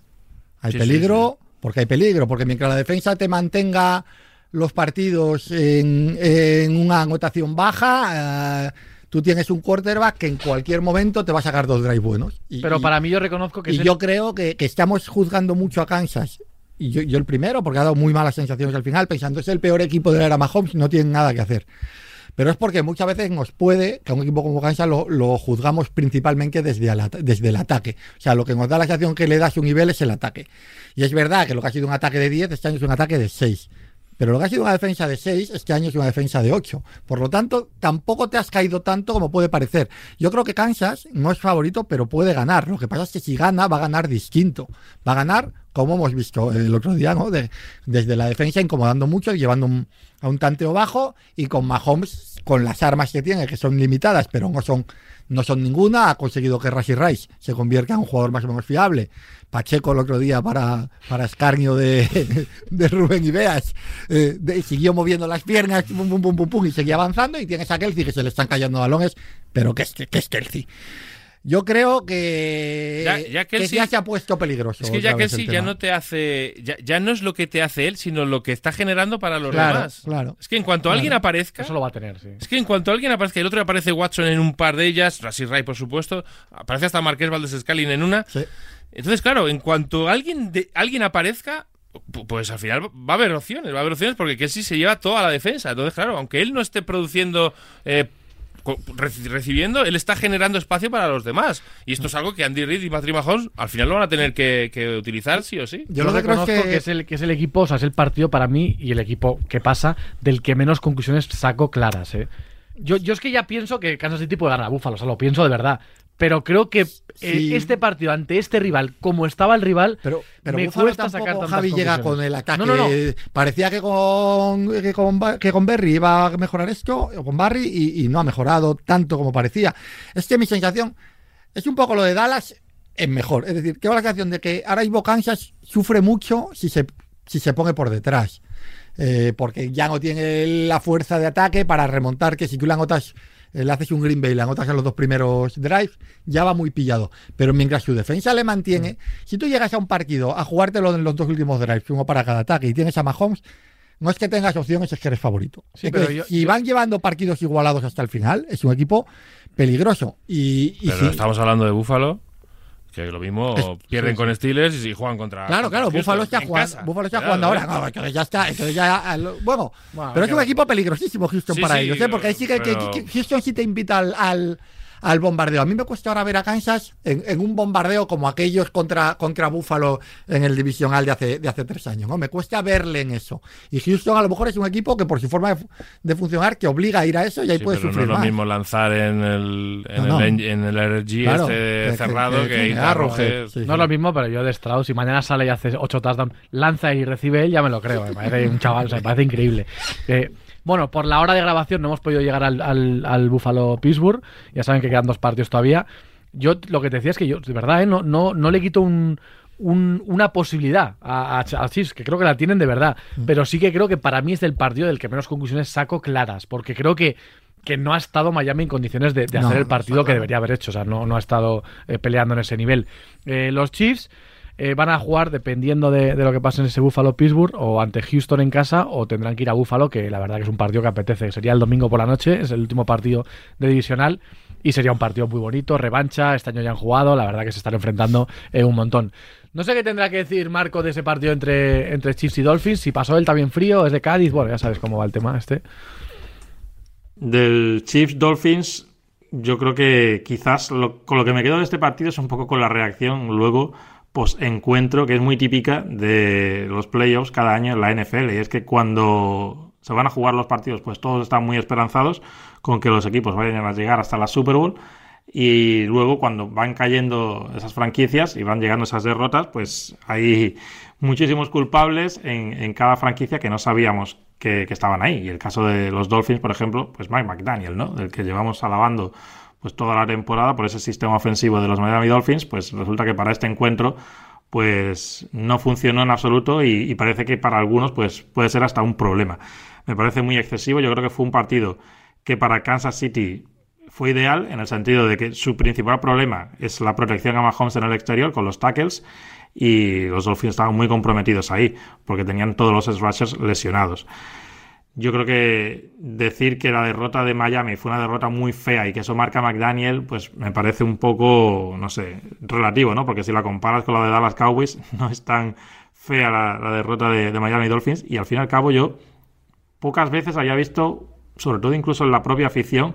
Hay Sí, sí, peligro, porque hay peligro, porque mientras la defensa te mantenga los partidos en, en una anotación baja, eh, tú tienes un quarterback que en cualquier momento te va a sacar dos drives buenos. Y- Pero y- para mí yo reconozco que y es el- yo creo que, que estamos juzgando mucho a Kansas. Y yo, yo el primero, porque ha dado muy malas sensaciones al final, pensando es el peor equipo de la era Mahomes, no tienen nada que hacer. Pero es porque muchas veces nos puede que a un equipo como Kansas lo, juzgamos principalmente desde ata- desde el ataque. O sea, lo que nos da la sensación que le da su nivel es el ataque. Y es verdad que lo que ha sido un ataque de 10, este año es un ataque de 6. Pero lo que ha sido una defensa de 6, este año es una defensa de 8. Por lo tanto, tampoco te has caído tanto como puede parecer. Yo creo que Kansas no es favorito, pero puede ganar. Lo que pasa es que si gana, va a ganar distinto. Va a ganar, como hemos visto el otro día, ¿no? De- desde la defensa incomodando mucho, llevando un- a un tanteo bajo y con Mahomes, con las armas que tiene, que son limitadas, pero no son, no son ninguna, ha conseguido que Rashi Rice se convierta en un jugador más o menos fiable. Pacheco el otro día para, para escarnio de, [laughs] Rubén Ibeas, eh, de- siguió moviendo las piernas, pum, pum, pum, pum, pum, y seguía avanzando. Y tienes a Kelsey que se le están cayendo balones, pero ¿qué es, qué es Kelsey? Yo creo que, Ya- ya que ya se ha puesto peligroso. Es que ya Kelsey ya no te hace. Ya, ya no es lo que te hace él, sino lo que está generando para los Claro, demás. claro. Es que en cuanto Claro. alguien aparezca. Eso lo va a tener, sí. Es que en cuanto alguien aparezca, el otro día aparece Watson en un par de ellas, Rassi Ray, por supuesto, aparece hasta Marqués Valdés Scalin en una. Sí. Entonces, claro, en cuanto alguien, de, alguien aparezca, pu- pues al final va a haber opciones, va a haber opciones porque Kelsey se lleva toda la defensa. Entonces, claro, aunque él no esté produciendo, eh, recibiendo, él está generando espacio para los demás. Y esto es algo que Andy Reid y Patrick Mahomes al final lo van a tener que, que utilizar sí o sí. Yo Yo, lo que creo reconozco es que... que- es el, que es el equipo, o sea, es el partido para mí y el equipo que pasa del que menos conclusiones saco claras, ¿eh? Yo, yo es que ya pienso que Kansas City puede ganar a Buffalo, o sea, lo pienso de verdad. Pero creo que eh, Sí. este partido ante este rival, como estaba el rival, Pero, pero me Búfalo cuesta sacar tantas Javi llega con el ataque. No, no, no. Parecía que con, que con, Ba- que con Berry iba a mejorar esto, o con Barry, y, y no ha mejorado tanto como parecía. Es que mi sensación es un poco lo de Dallas en mejor. Es decir, tengo la sensación de que ahora Kansas sufre mucho si se, si se pone por detrás. Eh, porque ya no tiene la fuerza de ataque para remontar, que si tú le eh, le haces un Green Bay, le anotas en los dos primeros drives, ya va muy pillado. Pero mientras su defensa le mantiene, si tú llegas a un partido a jugártelo en los dos últimos drives, uno para cada ataque, y tienes a Mahomes, no es que tengas opciones, es que eres favorito. Sí, Es pero que yo- si yo- van llevando partidos igualados hasta el final, es un equipo peligroso. Y, y Pero si- estamos hablando de Búfalo, que lo mismo Es- pierden sí, con Steelers y si juegan contra. Claro, contra claro, Búfalo está jugando. Búfalo está jugando ahora. No, entonces ya está, entonces ya, bueno, Bueno, pero es un equipo peligrosísimo Houston Sí, para sí, ellos, ¿eh? porque ahí sí que, que- pero- que Houston sí te invita al, al, al bombardeo. A mí me cuesta ahora ver a Kansas en, en un bombardeo como aquellos contra, contra Búfalo en el divisional de hace, de hace tres años, ¿no? Me cuesta verle en eso. Y Houston a lo mejor es un equipo que por su forma de, de funcionar que obliga a ir a eso y ahí Sí, puede pero no sufrir es lo más. mismo lanzar en el, en No, no. el, en el RG Claro, este que- que- cerrado que- que, que ir a agarro, Arrowhead. sí. No es lo mismo, pero yo de Strauss, si mañana sale y hace 8 touchdowns, lanza y recibe él, ya me lo creo. Me parece un chaval, o sea, me parece increíble. Eh, bueno, por la hora de grabación no hemos podido llegar al, al, al Buffalo Pittsburgh. Ya saben que quedan dos partidos todavía. Yo lo que te decía es que yo, de verdad, eh, no, no, no le quito un, un- una posibilidad a, a, a Chiefs, que creo que la tienen de verdad. Pero sí que creo que para mí es el partido del que menos conclusiones saco claras, porque creo que que no ha estado Miami en condiciones de, de No, hacer el partido que debería haber hecho. O sea, no, no ha estado eh, peleando en ese nivel. Eh, los Chiefs eh, van a jugar dependiendo de, de lo que pase en ese Buffalo Pittsburgh o ante Houston en casa o tendrán que ir a Buffalo, que la verdad que es un partido que apetece. Sería el domingo por la noche, es el último partido de divisional y sería un partido muy bonito, revancha. Este año ya han jugado, la verdad que se están enfrentando eh, un montón. No sé qué tendrá que decir Marco de ese partido entre, entre Chiefs y Dolphins. Si pasó él también frío, es de Cádiz. Bueno, ya sabes cómo va el tema este. Del Chiefs Dolphins, yo creo que quizás con lo que me quedo de este partido es un poco con la reacción luego post encuentro que es muy típica de los playoffs cada año en la NFL y es que cuando se van a jugar los partidos pues todos están muy esperanzados con que los equipos vayan a llegar hasta la Super Bowl y luego cuando van cayendo esas franquicias y van llegando esas derrotas, pues hay muchísimos culpables en, en cada franquicia que no sabíamos que, que estaban ahí. Y el caso de los Dolphins, por ejemplo, pues Mike McDaniel, ¿no? Del que llevamos alabando pues toda la temporada por ese sistema ofensivo de los Miami Dolphins, pues resulta que para este encuentro pues no funcionó en absoluto y, parece que para algunos pues puede ser hasta un problema. Me parece muy excesivo, yo creo que fue un partido que para Kansas City fue ideal en el sentido de que su principal problema es la protección a Mahomes en el exterior con los tackles y los Dolphins estaban muy comprometidos ahí porque tenían todos los rushers lesionados. Yo creo que decir que la derrota de Miami fue una derrota muy fea y que eso marca McDaniel, pues me parece un poco, no sé, relativo, ¿no? Porque si la comparas con la de Dallas Cowboys, [laughs] no es tan fea la, la derrota de, de Miami Dolphins. Y al fin y al cabo yo pocas veces había visto, sobre todo incluso en la propia afición,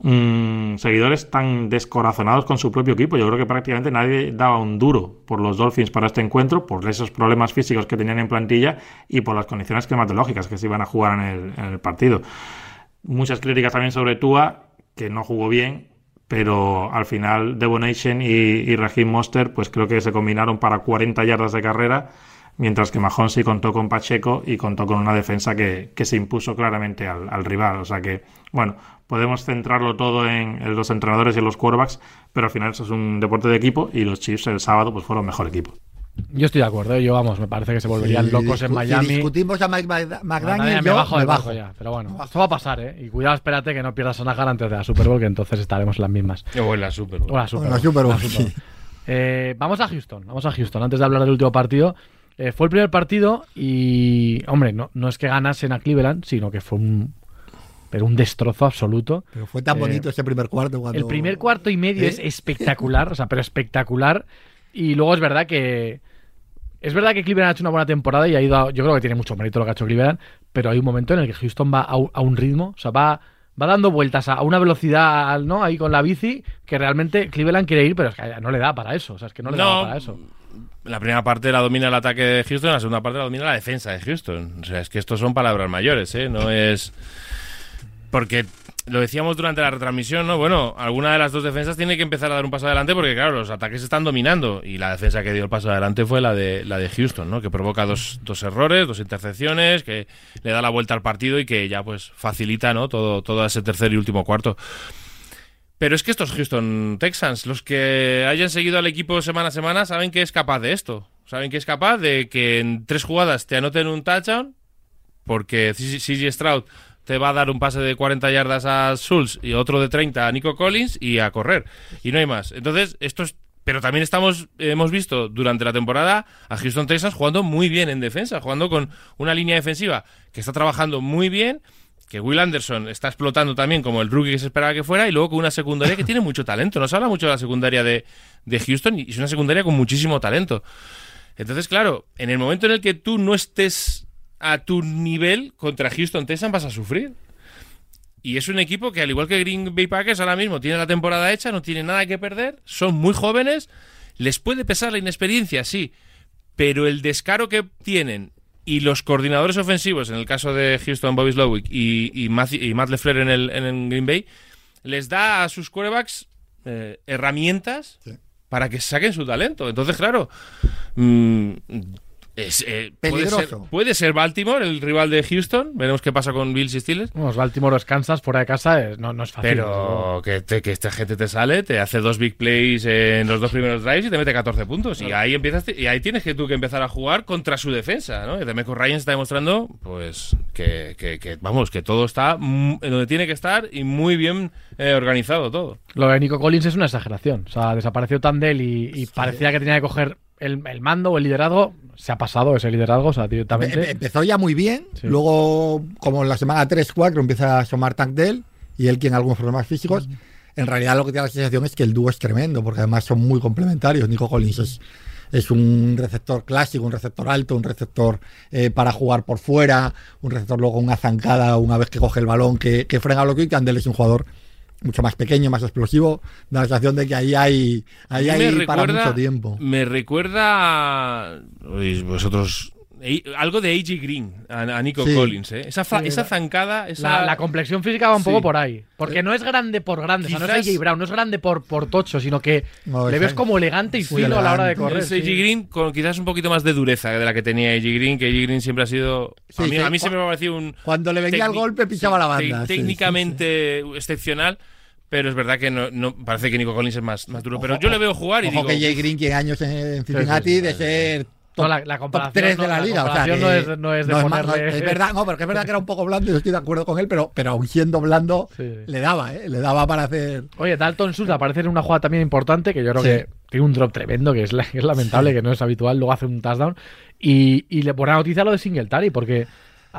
mm, seguidores tan descorazonados con su propio equipo. Yo creo que prácticamente nadie daba un duro por los Dolphins para este encuentro, por esos problemas físicos que tenían en plantilla y por las condiciones climatológicas que se iban a jugar en el, partido. Muchas críticas también sobre Tua, que no jugó bien, pero al final Devonation y, y Raheem Monster pues creo que se combinaron para 40 yardas de carrera, mientras que Mahomes sí contó con Pacheco y contó con una defensa que, que se impuso claramente al, al, rival. O sea que, bueno, podemos centrarlo todo en, en, los entrenadores y en los quarterbacks, pero al final eso es un deporte de equipo y los Chiefs el sábado pues fueron mejor equipo. Yo estoy de acuerdo, ¿eh? yo vamos, me parece que se volverían Sí, locos en Miami. Si discutimos a Mike Mc- McDaniel, me yo bajo me de bajo. ya, pero bueno, esto va a pasar, ¿eh? Y cuidado, espérate que no pierdas a Nagar antes de la Super Bowl, que entonces estaremos en las mismas. O en la Super Bowl. O la Super Bowl. Super Bowl, La Super Bowl. sí. Eh, vamos a Houston, vamos a Houston. Antes de hablar del último partido, eh, fue el primer partido y, hombre, no, no es que ganasen a Cleveland, sino que fue un, pero un destrozo absoluto. Pero fue tan Eh, bonito ese primer cuarto. Cuando... El primer cuarto y medio ¿Eh? es espectacular, o sea, pero espectacular. Y luego es verdad que. Es verdad que Cleveland ha hecho una buena temporada y ha ido. a- yo creo que tiene mucho mérito lo que ha hecho Cleveland, pero hay un momento en el que Houston va a, un- a un ritmo, o sea, va, va dando vueltas a, a una velocidad, ¿no? Ahí con la bici, que realmente Cleveland quiere ir, pero es que no le da para eso, o sea, es que no le da No, para eso. La primera parte la domina el ataque de Houston, la segunda parte la domina la defensa de Houston. O sea, es que estos son palabras mayores, ¿eh? No es. Porque lo decíamos durante la retransmisión, ¿no? Bueno, alguna de las dos defensas tiene que empezar a dar un paso adelante porque, claro, los ataques están dominando. Y la defensa que dio el paso adelante fue la de, la de Houston, ¿no? Que provoca dos, dos errores, dos intercepciones, que le da la vuelta al partido y que ya, pues, facilita, ¿no? Todo, todo ese tercer y último cuarto. Pero es que estos Houston Texans, los que hayan seguido al equipo semana a semana, saben que es capaz de esto. Saben que es capaz de que en tres jugadas te anoten un touchdown, porque CJ Stroud te va a dar un pase de 40 yardas a Schultz y otro de 30 a Nico Collins y a correr. Y no hay más. Entonces, esto es pero también estamos hemos visto durante la temporada a Houston Texans jugando muy bien en defensa, jugando con una línea defensiva que está trabajando muy bien, que Will Anderson está explotando también como el rookie que se esperaba que fuera, y luego con una secundaria que tiene mucho talento. No se habla mucho de la secundaria de, de Houston y es una secundaria con muchísimo talento. Entonces, claro, en el momento en el que tú no estés a tu nivel contra Houston Texans vas a sufrir. Y es un equipo que, al igual que Green Bay Packers, ahora mismo tiene la temporada hecha, no tiene nada que perder, son muy jóvenes, les puede pesar la inexperiencia, sí, pero el descaro que tienen y los coordinadores ofensivos, en el caso de Houston, Bobby Slowick y, y, Matt, y Matt LeFleur en el, en el Green Bay, les da a sus quarterbacks eh, herramientas Sí. para que saquen su talento. Entonces, claro, mm, es, eh, puede, ser, puede ser Baltimore, el rival de Houston. Veremos qué pasa con Bills y Steelers. Bueno, Baltimore o es Kansas fuera de casa es- no, no es fácil. Pero que, te- que esta gente te sale, te hace dos big plays en los dos primeros drives y te mete 14 puntos. Y ahí empiezas y ahí tienes que tú que empezar a jugar contra su defensa, ¿no? Y Demeco Ryan está demostrando, pues, que, que- que, vamos, que todo está en donde tiene que estar y muy bien eh, organizado todo. Lo de Nico Collins es una exageración. O sea, desapareció Tandel y, y parecía que tenía que coger el, el mando o el liderazgo. Se ha pasado ese liderazgo, o sea, Em- directamente. Empezó ya muy bien, Sí. luego como en la semana 3-4 empieza a asomar Tank Dell y él tiene algunos problemas físicos. En realidad lo que tiene la sensación es que el dúo es tremendo, porque además son muy complementarios. Nico Collins es, es un receptor clásico, un receptor alto, un receptor eh, para jugar por fuera, un receptor luego una zancada una vez que coge el balón que, que frena lo que y Tandel es un jugador mucho más pequeño, más explosivo. Da la sensación de que ahí hay, ahí hay para mucho tiempo. Me recuerda a- vosotros algo de AJ Green a, a Nico Sí. Collins, ¿eh? Esa, fa- Sí, esa zancada, esa La, la complexión física va un Sí. poco por ahí. Porque no es grande por grande. O sea, no es AJ Brown, no es grande por, por tocho, sino que No, le es ves como elegante y fino a la hora de correr. Es AJ sí. Green con quizás un poquito más de dureza de la que tenía AJ Green, que AJ Green siempre ha sido. Sí, a mí, sí. a mí siempre me ha parecido un. Cuando le venía el golpe pisaba la banda. sí, sí, sí. técnicamente excepcional, pero es verdad que no, no- parece que Nico Collins es más, más duro. Pero yo le veo jugar y Ojo digo. que Jay Green tiene años en Cincinnati Sí, sí, sí. de ser top, No, la- la top comparación 3 no- de la la liga. O sea, que no es- no es de ponerle- es verdad, no, pero que es verdad que era un poco blando, yo estoy de acuerdo con él, pero, pero aun siendo blando, Sí. le daba, ¿eh? Le daba para hacer. Oye, Dalton Schultz aparece en una jugada también importante que yo creo Sí. que tiene un drop tremendo, que es, que es lamentable, que no es habitual, luego hace un touchdown. Y, y le buena noticia lo de Singletary, porque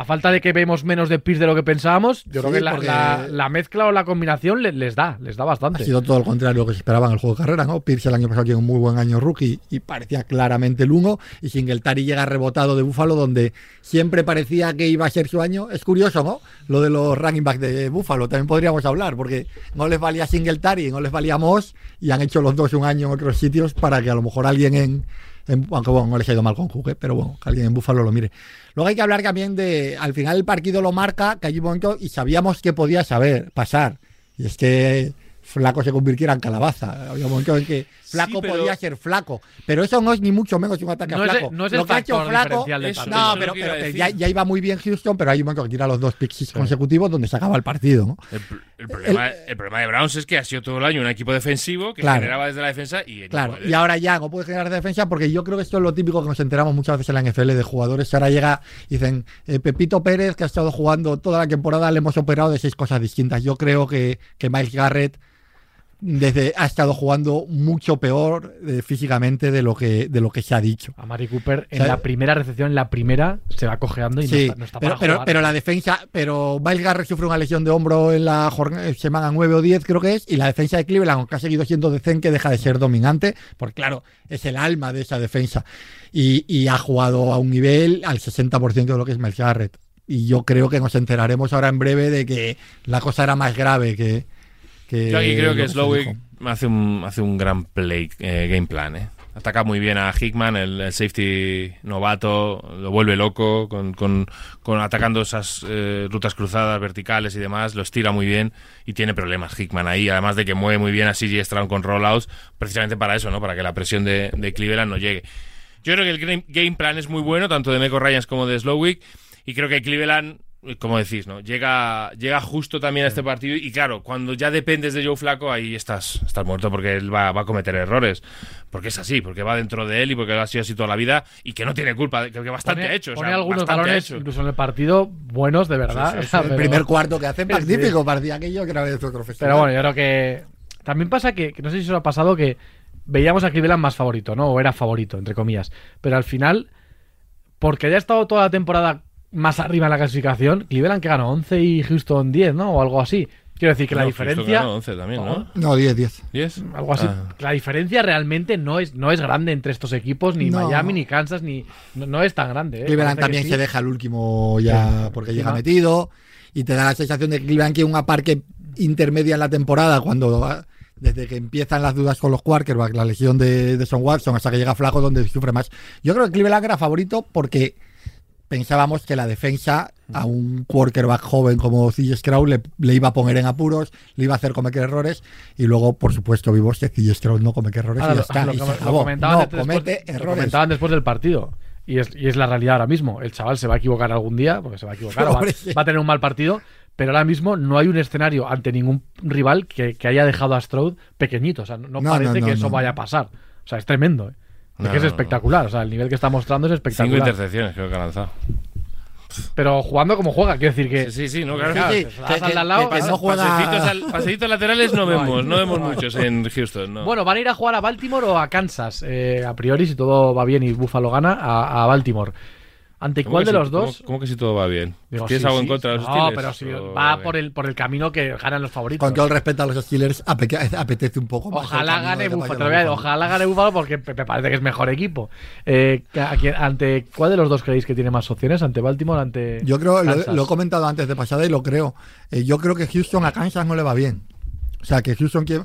a falta de que vemos menos de Pierce de lo que pensábamos, yo creo que la, la- la mezcla o la combinación le- les da, les da bastante. Ha sido todo lo contrario de lo que se esperaba en el juego de carrera, ¿no? Pierce el año pasado tiene un muy buen año rookie y parecía claramente el uno. Y Singletary llega rebotado de Búfalo, donde siempre parecía que iba a ser su año. Es curioso, ¿no? Lo de los running backs de Búfalo, también podríamos hablar, porque no les valía Singletary, no les valía Moss, y han hecho los dos un año en otros sitios para que a lo mejor alguien en. Aunque bueno, no les ha ido mal con Cook, pero bueno, que alguien en Búfalo lo mire. Luego hay que hablar también de. Al final el partido lo marca, que un momento y sabíamos que podía saber, pasar. Y es que Flaco se convirtiera en calabaza. Había un momento en que Flaco pero- podía ser flaco. Pero eso no es ni mucho menos un ataque No a es, Flaco. el- no es Lo el que ha hecho Flaco. No, es pero, ya, ya iba muy bien Houston, pero hay un momento que tira los dos picks consecutivos donde se acaba el partido. ¿no? El, pr- el problema, el problema de Browns es que ha sido todo el año un equipo defensivo que Claro. generaba desde la defensa y Claro, puede. y ahora ya no puede generar defensa porque yo creo que esto es lo típico que nos enteramos muchas veces en la NFL de jugadores ahora llega y dicen eh, Pepito Pérez que ha estado jugando toda la temporada le hemos operado de seis cosas distintas. Yo creo que, que Miles Garrett desde ha estado jugando mucho peor eh, físicamente de lo que de lo que se ha dicho. A Mari Cooper en la primera recepción, en la primera, se va cojeando y no Sí, está, no está pero, para pero, jugar. pero la defensa, pero Miles Garrett sufre una lesión de hombro en la jornada, semana 9 o 10 creo que es, y la defensa de Cleveland, aunque ha seguido siendo decente, deja de ser dominante, porque claro, es el alma de esa defensa, y, y ha jugado a un nivel al 60% de lo que es Miles Garrett. Y yo creo que nos enteraremos ahora en breve de que la cosa era más grave que... que Yo aquí creo que Slowick hace un, hace un gran play, eh, game plan. Eh. Ataca muy bien a Hickman, el, el safety novato, lo vuelve loco, con, con, con atacando esas eh, rutas cruzadas verticales y demás, lo estira muy bien y tiene problemas Hickman ahí, además de que mueve muy bien a CG Stroud con rollouts, precisamente para eso, ¿no? para que la presión de, de Cleveland no llegue. Yo creo que el game- game plan es muy bueno, tanto de Meco Ryans como de Slowick, y creo que Cleveland, como decís, ¿no? Llega, llega justo también a este partido, y claro, cuando ya dependes de Joe Flaco, ahí estás, estás muerto porque él va, va a cometer errores. Porque es así, porque va dentro de él y porque ha sido así toda la vida, y que no tiene culpa, que, que bastante pone, ha hecho. o pone sea, algunos balones, incluso en el partido, buenos de verdad. Sí, sí, El pero- primer [laughs] cuarto que hace Sí, magnífico, parecía aquello que era de otro Pero bueno, yo creo que también pasa que, que no sé si os ha pasado que veíamos a Cleveland más favorito, ¿no? O era favorito, entre comillas. Pero al final, porque haya estado toda la temporada más arriba en la clasificación, Cleveland que ganó 11 y Houston 10, ¿no? O algo así. Quiero decir que la No, diferencia... ganó 11 también, ¿no? No, 10, 10. ¿10? Algo así. Ah. La diferencia realmente no es, no es grande entre estos equipos, ni No. Miami, ni Kansas, ni. No, no es tan grande. ¿eh? Cleveland también sí. se deja el último ya porque llega ¿no? metido y te da la sensación de que Cleveland que una parque intermedia en la temporada cuando desde que empiezan las dudas con los quarterbacks, la lesión de, de Son Watson hasta que llega Flaco donde sufre más. Yo creo que Cleveland era favorito porque pensábamos que la defensa a un quarterback joven como CJ Stroud le, le iba a poner en apuros, le iba a hacer cometer errores y luego, por supuesto, vimos que CJ Stroud no comete errores Ahora, y ya está. lo y que- se lo acabó. comentaban No, después- comete lo errores. comentaban después del partido. Y es, y es la realidad ahora mismo. El chaval se va a equivocar algún día, porque se va a equivocar, o [laughs] va, va a tener un mal partido. Pero ahora mismo no hay un escenario ante ningún rival que, que haya dejado a Stroud pequeñito. O sea, no, no No, parece no, que eso vaya a pasar. O sea, es tremendo. ¿eh? Es No, que es espectacular. O sea, el nivel que está mostrando es Cinco espectacular. intercepciones creo que ha lanzado. Pero jugando como juega, quiero decir que. Sí, sí, sí, no, claro. Sí, sí, que- que- lado, que ¿no? juega- Pasecitos, al- pasecitos laterales no [laughs] vemos, no vemos muchos en Houston, no. Bueno, van a ir a jugar a Baltimore o a Kansas. Eh, a priori, si todo va bien y Buffalo gana, a, a Baltimore. ¿Ante ¿Cómo cuál de si- los dos? ¿Cómo, cómo que si todo va bien? Digo, ¿Tienes sí, algo sí. en contra de los No, Steelers? pero si ¿O- va por el, por el camino que ganan los favoritos. Con todo el respeto a los Steelers, ape- apetece un poco más. Ojalá gane de que Buffalo. vaya te lo voy a decir, Buffalo. ojalá gane Buffalo porque me parece que es mejor equipo. Eh, ¿a quién- ¿Ante cuál de los dos creéis que tiene más opciones? ¿Ante Baltimore? ¿Ante Yo creo, lo he comentado antes de pasada y lo creo. Eh, yo creo que Houston a Kansas no le va bien. O sea, que Houston quiere.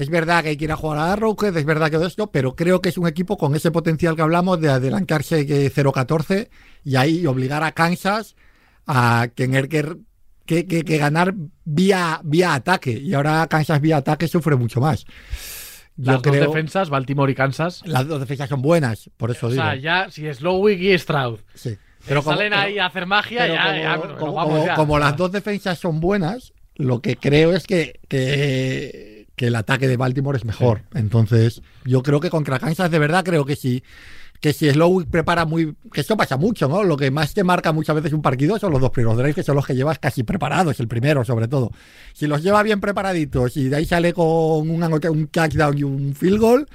Es verdad que quiere jugar a Arrowhead, es verdad que todo esto, pero creo que es un equipo con ese potencial que hablamos de adelantarse que 0-14 y ahí obligar a Kansas a tener que, que, que- que ganar vía, vía ataque. Y ahora Kansas vía ataque sufre mucho más. Yo Las dos creo. defensas, Baltimore y Kansas. Las dos defensas son buenas, por eso O digo. sea, ya si Slowick y Stroud Sí. pero como- salen pero- ahí a hacer magia, ya, como, ya, pero como- vamos como- ya. como las dos defensas son buenas, lo que creo es que, que, que el ataque de Baltimore es mejor. Entonces, yo creo que contra Kansas, de verdad, creo que sí. Que si Slowick prepara muy. Que esto pasa mucho, ¿no? Lo que más te marca muchas veces un partido son los dos primeros drives, que son los que llevas casi preparados, el primero, sobre todo. Si los lleva bien preparaditos y de ahí sale con un, un touchdown y un field goal,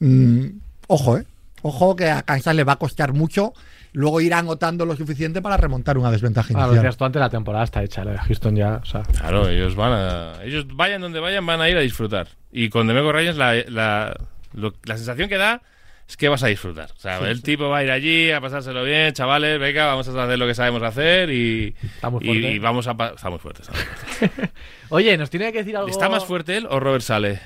mm, ojo, ¿eh? Ojo que a Kansas le va a costar mucho luego ir anotando lo suficiente para remontar una desventaja lo inicial. decías tú antes, la temporada está hecha. La de Houston ya, o sea, Claro, ellos van a. Ellos vayan donde vayan, van a ir a disfrutar. Y con Demeco Ryans, la, la, lo- la sensación que da es que vas a disfrutar. O sea, el tipo va a ir allí a pasárselo bien, chavales, venga, vamos a hacer lo que sabemos hacer y. Y- y vamos a. Está muy fuerte. Está, muy fuerte. [laughs] Oye, nos tiene que decir algo. ¿Está más fuerte él o Robert Sale?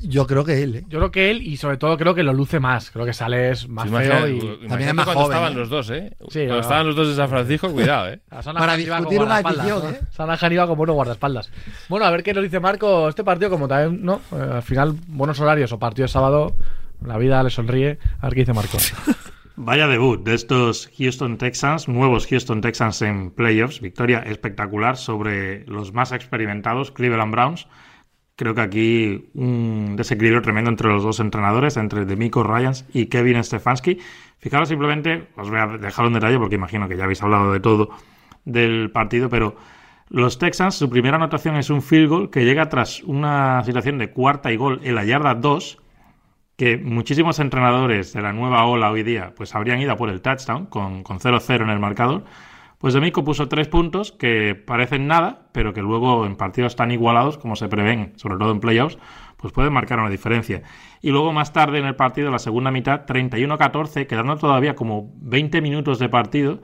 Yo creo que él, ¿eh? Yo creo que él, y sobre todo creo que lo luce más. Creo que sale es más Sí, feo y. imagínate es más cuando joven, estaban ¿eh? los dos, ¿eh? Sí, cuando no. estaban los dos de San Francisco, cuidado, ¿eh? Para discutir como una ¿no? ¿eh? Sana Han iba como unos guardaespaldas. Bueno, a ver qué nos dice Marco. Este partido, como también, ¿no? Eh, al final, buenos horarios o partido de sábado, la vida le sonríe. A ver qué dice Marco. [laughs] Vaya debut de estos Houston Texans, nuevos Houston Texans en playoffs. Victoria espectacular sobre los más experimentados Cleveland Browns. Creo que aquí un desequilibrio tremendo entre los dos entrenadores, entre Demico Ryans y Kevin Stefanski. Fijaros simplemente, os voy a dejar un detalle porque imagino que ya habéis hablado de todo del partido, pero los Texans, su primera anotación es un field goal que llega tras una situación de cuarta y gol en la yarda 2 que muchísimos entrenadores de la nueva ola hoy día pues habrían ido por el touchdown con, con 0-0 en el marcador. Pues Demico puso tres puntos que parecen nada, pero que luego en partidos tan igualados como se prevén, sobre todo en playoffs, pues pueden marcar una diferencia. Y luego más tarde en el partido, la segunda mitad, 31-14, quedando todavía como 20 minutos de partido,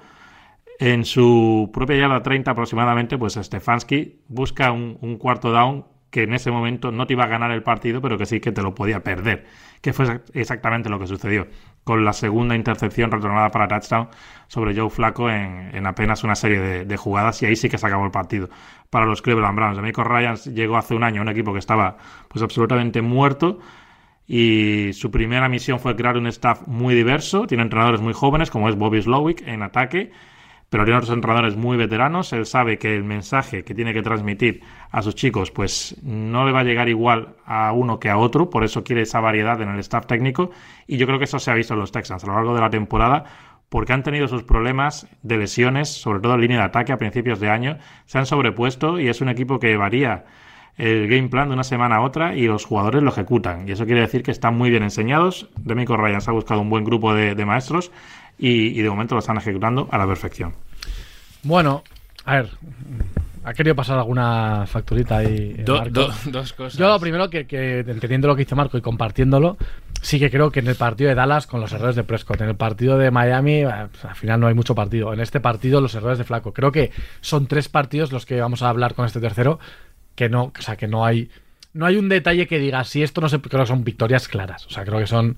en su propia yarda 30 aproximadamente, pues Stefanski busca un cuarto down que en ese momento no te iba a ganar el partido, pero que sí que te lo podía perder, que fue exactamente lo que sucedió, con la segunda intercepción retornada para touchdown sobre Joe Flaco en, en apenas una serie de, jugadas, y ahí sí que se acabó el partido para los Cleveland Browns. Amico Ryans llegó hace un año a un equipo que estaba pues absolutamente muerto, y su primera misión fue crear un staff muy diverso, tiene entrenadores muy jóvenes, como es Bobby Slowick en ataque, pero tiene otros entrenadores muy veteranos. Él sabe que el mensaje que tiene que transmitir a sus chicos, pues no le va a llegar igual a uno que a otro, por eso quiere esa variedad en el staff técnico. Y yo creo que eso se ha visto en los Texans a lo largo de la temporada, porque han tenido sus problemas de lesiones, sobre todo en línea de ataque a principios de año, se han sobrepuesto y es un equipo que varía el game plan de una semana a otra y los jugadores lo ejecutan. Y eso quiere decir que están muy bien enseñados. Demico Ryan se ha buscado un buen grupo de, de maestros y, y de momento lo están ejecutando a la perfección. Bueno, a ver, ha querido pasar alguna facturita ahí. eh, Do- Marco. do- dos cosas. Yo lo primero que, que entendiendo lo que dice Marco y compartiéndolo, sí que creo que en el partido de Dallas con los errores de Prescott, en el partido de Miami, eh, pues, al final no hay mucho partido. En este partido los errores de Flaco. Creo que son tres partidos los que vamos a hablar con este tercero que no, o sea, que no hay no hay un detalle que diga si esto no se creo que son victorias claras. O sea, creo que son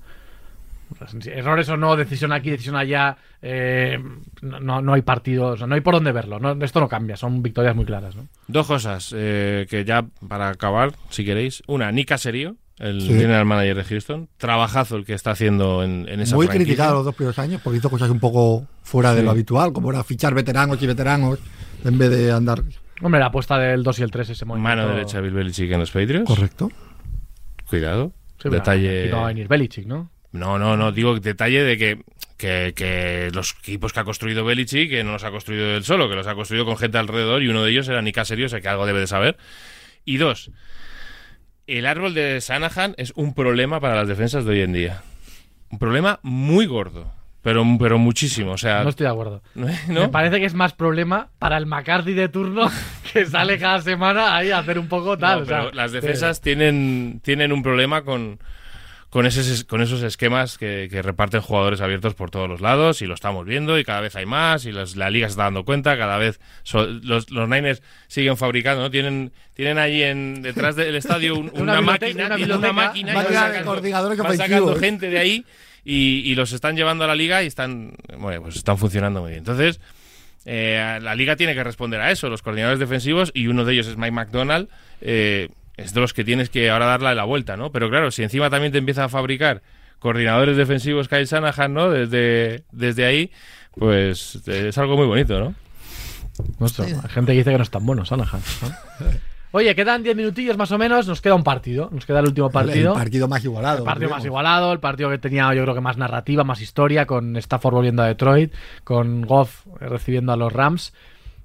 errores o no, decisión aquí, decisión allá, eh, no, no, no hay partido, o sea, no hay por dónde verlo. no- esto no cambia, son victorias muy claras, ¿no? Dos cosas eh, que ya para acabar, si queréis. Una, Nick Caserio, el Sí. general manager de Houston. Trabajazo el que está haciendo en, en esa Muy franquicia. criticado los dos primeros años porque hizo cosas un poco fuera de lo habitual, como era fichar veteranos y veteranos en vez de andar. Hombre, la apuesta del 2 y el 3 ese movimiento. Mano derecha Bill Belichick en los Patriots. Correcto. Cuidado. Sí, Detalle. aquí no va a venir Belichick, ¿no? No, no, no, digo detalle de que, que, que los equipos que ha construido Belichick, que no los ha construido él solo, que los ha construido con gente alrededor y uno de ellos era Nick Caserio, o sea que algo debe de saber. Y dos, el árbol de Shanahan es un problema para las defensas de hoy en día. Un problema muy gordo, pero, pero muchísimo, o sea... No estoy de acuerdo. ¿no? Me parece que es más problema para el McCarthy de turno [laughs] que sale cada semana ahí a hacer un poco tal. No, o sea, pero las defensas tienen, tienen un problema con, con, ese, con esos esquemas que, que reparten jugadores abiertos por todos los lados y lo estamos viendo y cada vez hay más y las- la liga se está dando cuenta, cada vez so- los, los Niners siguen fabricando, ¿no? Tienen, tienen allí en, detrás del estadio un- [laughs] Una máquina, una una máquina van sacando, van ofensivos. sacando gente de ahí y, y los están llevando a la liga y están, bueno, pues están funcionando muy bien. Entonces, eh, la liga tiene que responder a eso, los coordinadores defensivos, y uno de ellos es Mike McDonald, eh, es de los que tienes que ahora darle la vuelta, ¿no? Pero claro, si encima también te empieza a fabricar coordinadores defensivos Kyle Shanahan, ¿no? Desde, desde ahí, pues es algo muy bonito, ¿no? Nuestro. Hay gente que dice que no es tan bueno, Shanahan. ¿no? [laughs] Oye, quedan 10 minutillos más o menos, nos queda un partido, nos queda el último partido. El partido más igualado. El partido más igualado, el partido que tenía yo creo que más narrativa, más historia, con Stafford volviendo a Detroit, con Goff recibiendo a los Rams.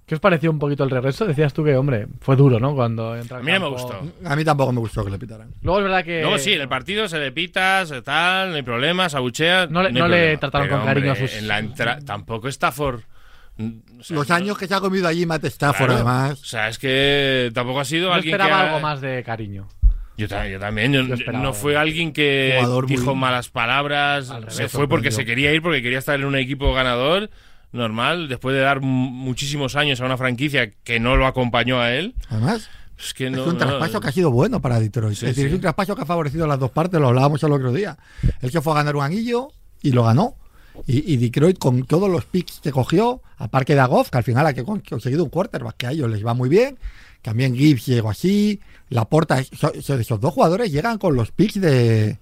¿Qué os pareció un poquito el regreso? Decías tú que, hombre, fue duro, ¿no? Cuando entra A mí no me gustó. A mí tampoco me gustó que le pitaran. Luego es verdad que... Luego sí, en el partido se le pita, se tal, no hay problema, se abuchea. No le- no trataron Pero, con cariño hombre, a sus- En la entra- tampoco Stafford. o sea, Los años que se ha comido allí Matt Stafford, Claro. además. O sea, es que tampoco ha sido Yo alguien esperaba que ha- algo más de cariño. Yo, ta- yo también. yo- Yo esperaba. no fue alguien que dijo malas palabras. Al revés, se fue porque se quería ir, porque quería estar en un equipo ganador. Normal, después de dar mu- muchísimos años a una franquicia que no lo acompañó a él. Además, Es que es no, un no- traspaso que ha sido bueno para Detroit. Sí, es decir, sí. es un traspaso que ha favorecido a las dos partes, lo hablábamos el otro día. Él se fue a ganar un anillo y lo ganó. Y, y Detroit, con todos los picks que cogió, aparte de Goff, que al final ha que- conseguido un quarterback que a ellos les va muy bien. También Gibbs llegó así. Laporta, so- so- esos dos jugadores llegan con los picks de,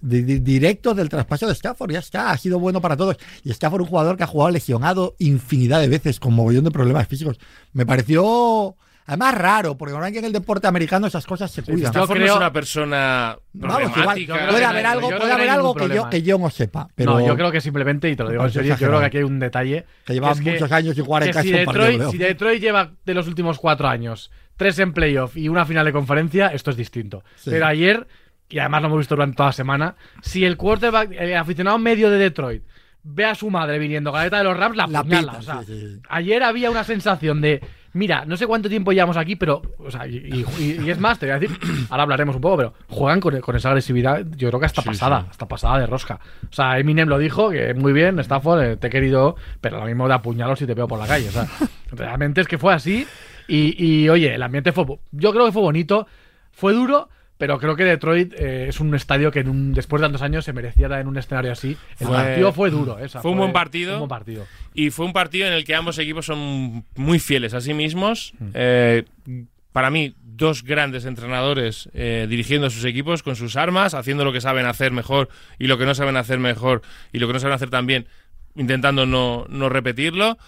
de- de- directos del traspaso de Stafford. Ya está, ha sido bueno para todos. Y Stafford, un jugador que ha jugado lesionado infinidad de veces con mogollón de problemas físicos. Me pareció, además, raro, porque normalmente en el deporte americano esas cosas se cuidan. yo Stafford no creo- es una persona Vamos, igual, creo puede que haber algo, creo puede que haber algo que yo, que yo no sepa. Pero No, yo creo que simplemente, y te lo digo en serio, yo creo que aquí hay un detalle. Que lleva es muchos años sin jugar en que casa si un partido de Detroit, si Detroit lleva de los últimos cuatro años tres en playoff y una final de conferencia, esto es distinto. Sí. Pero ayer, y además lo hemos visto durante toda la semana, si el quarterback, el aficionado medio de Detroit, ve a su madre viniendo galeta de los Rams, la, La apuñala. pita, o sea, sí, sí. Ayer había una sensación de, mira, no sé cuánto tiempo llevamos aquí, pero, o sea, y, y- y es más, te voy a decir, ahora hablaremos un poco, pero juegan con, con esa agresividad, yo creo que hasta Sí, pasada, sí. hasta pasada de rosca. O sea, Eminem lo dijo, que muy bien, Stafford, eh, te he querido, pero lo mismo de apuñalo si te veo por la calle. O sea, [laughs] realmente es que fue así. Y, y, oye, el ambiente fue, yo creo que fue bonito, fue duro. Pero creo que Detroit eh, es un estadio que en un- después de tantos años se merecía en un escenario así. El Fue- partido fue duro. eh, o sea, fue un buen partido. un buen partido. Y fue un partido en el que ambos equipos son muy fieles a sí mismos. Mm. Eh, para mí, dos grandes entrenadores eh, dirigiendo a sus equipos con sus armas, haciendo lo que saben hacer mejor y lo que no saben hacer mejor y lo que no saben hacer también, intentando no, no repetirlo.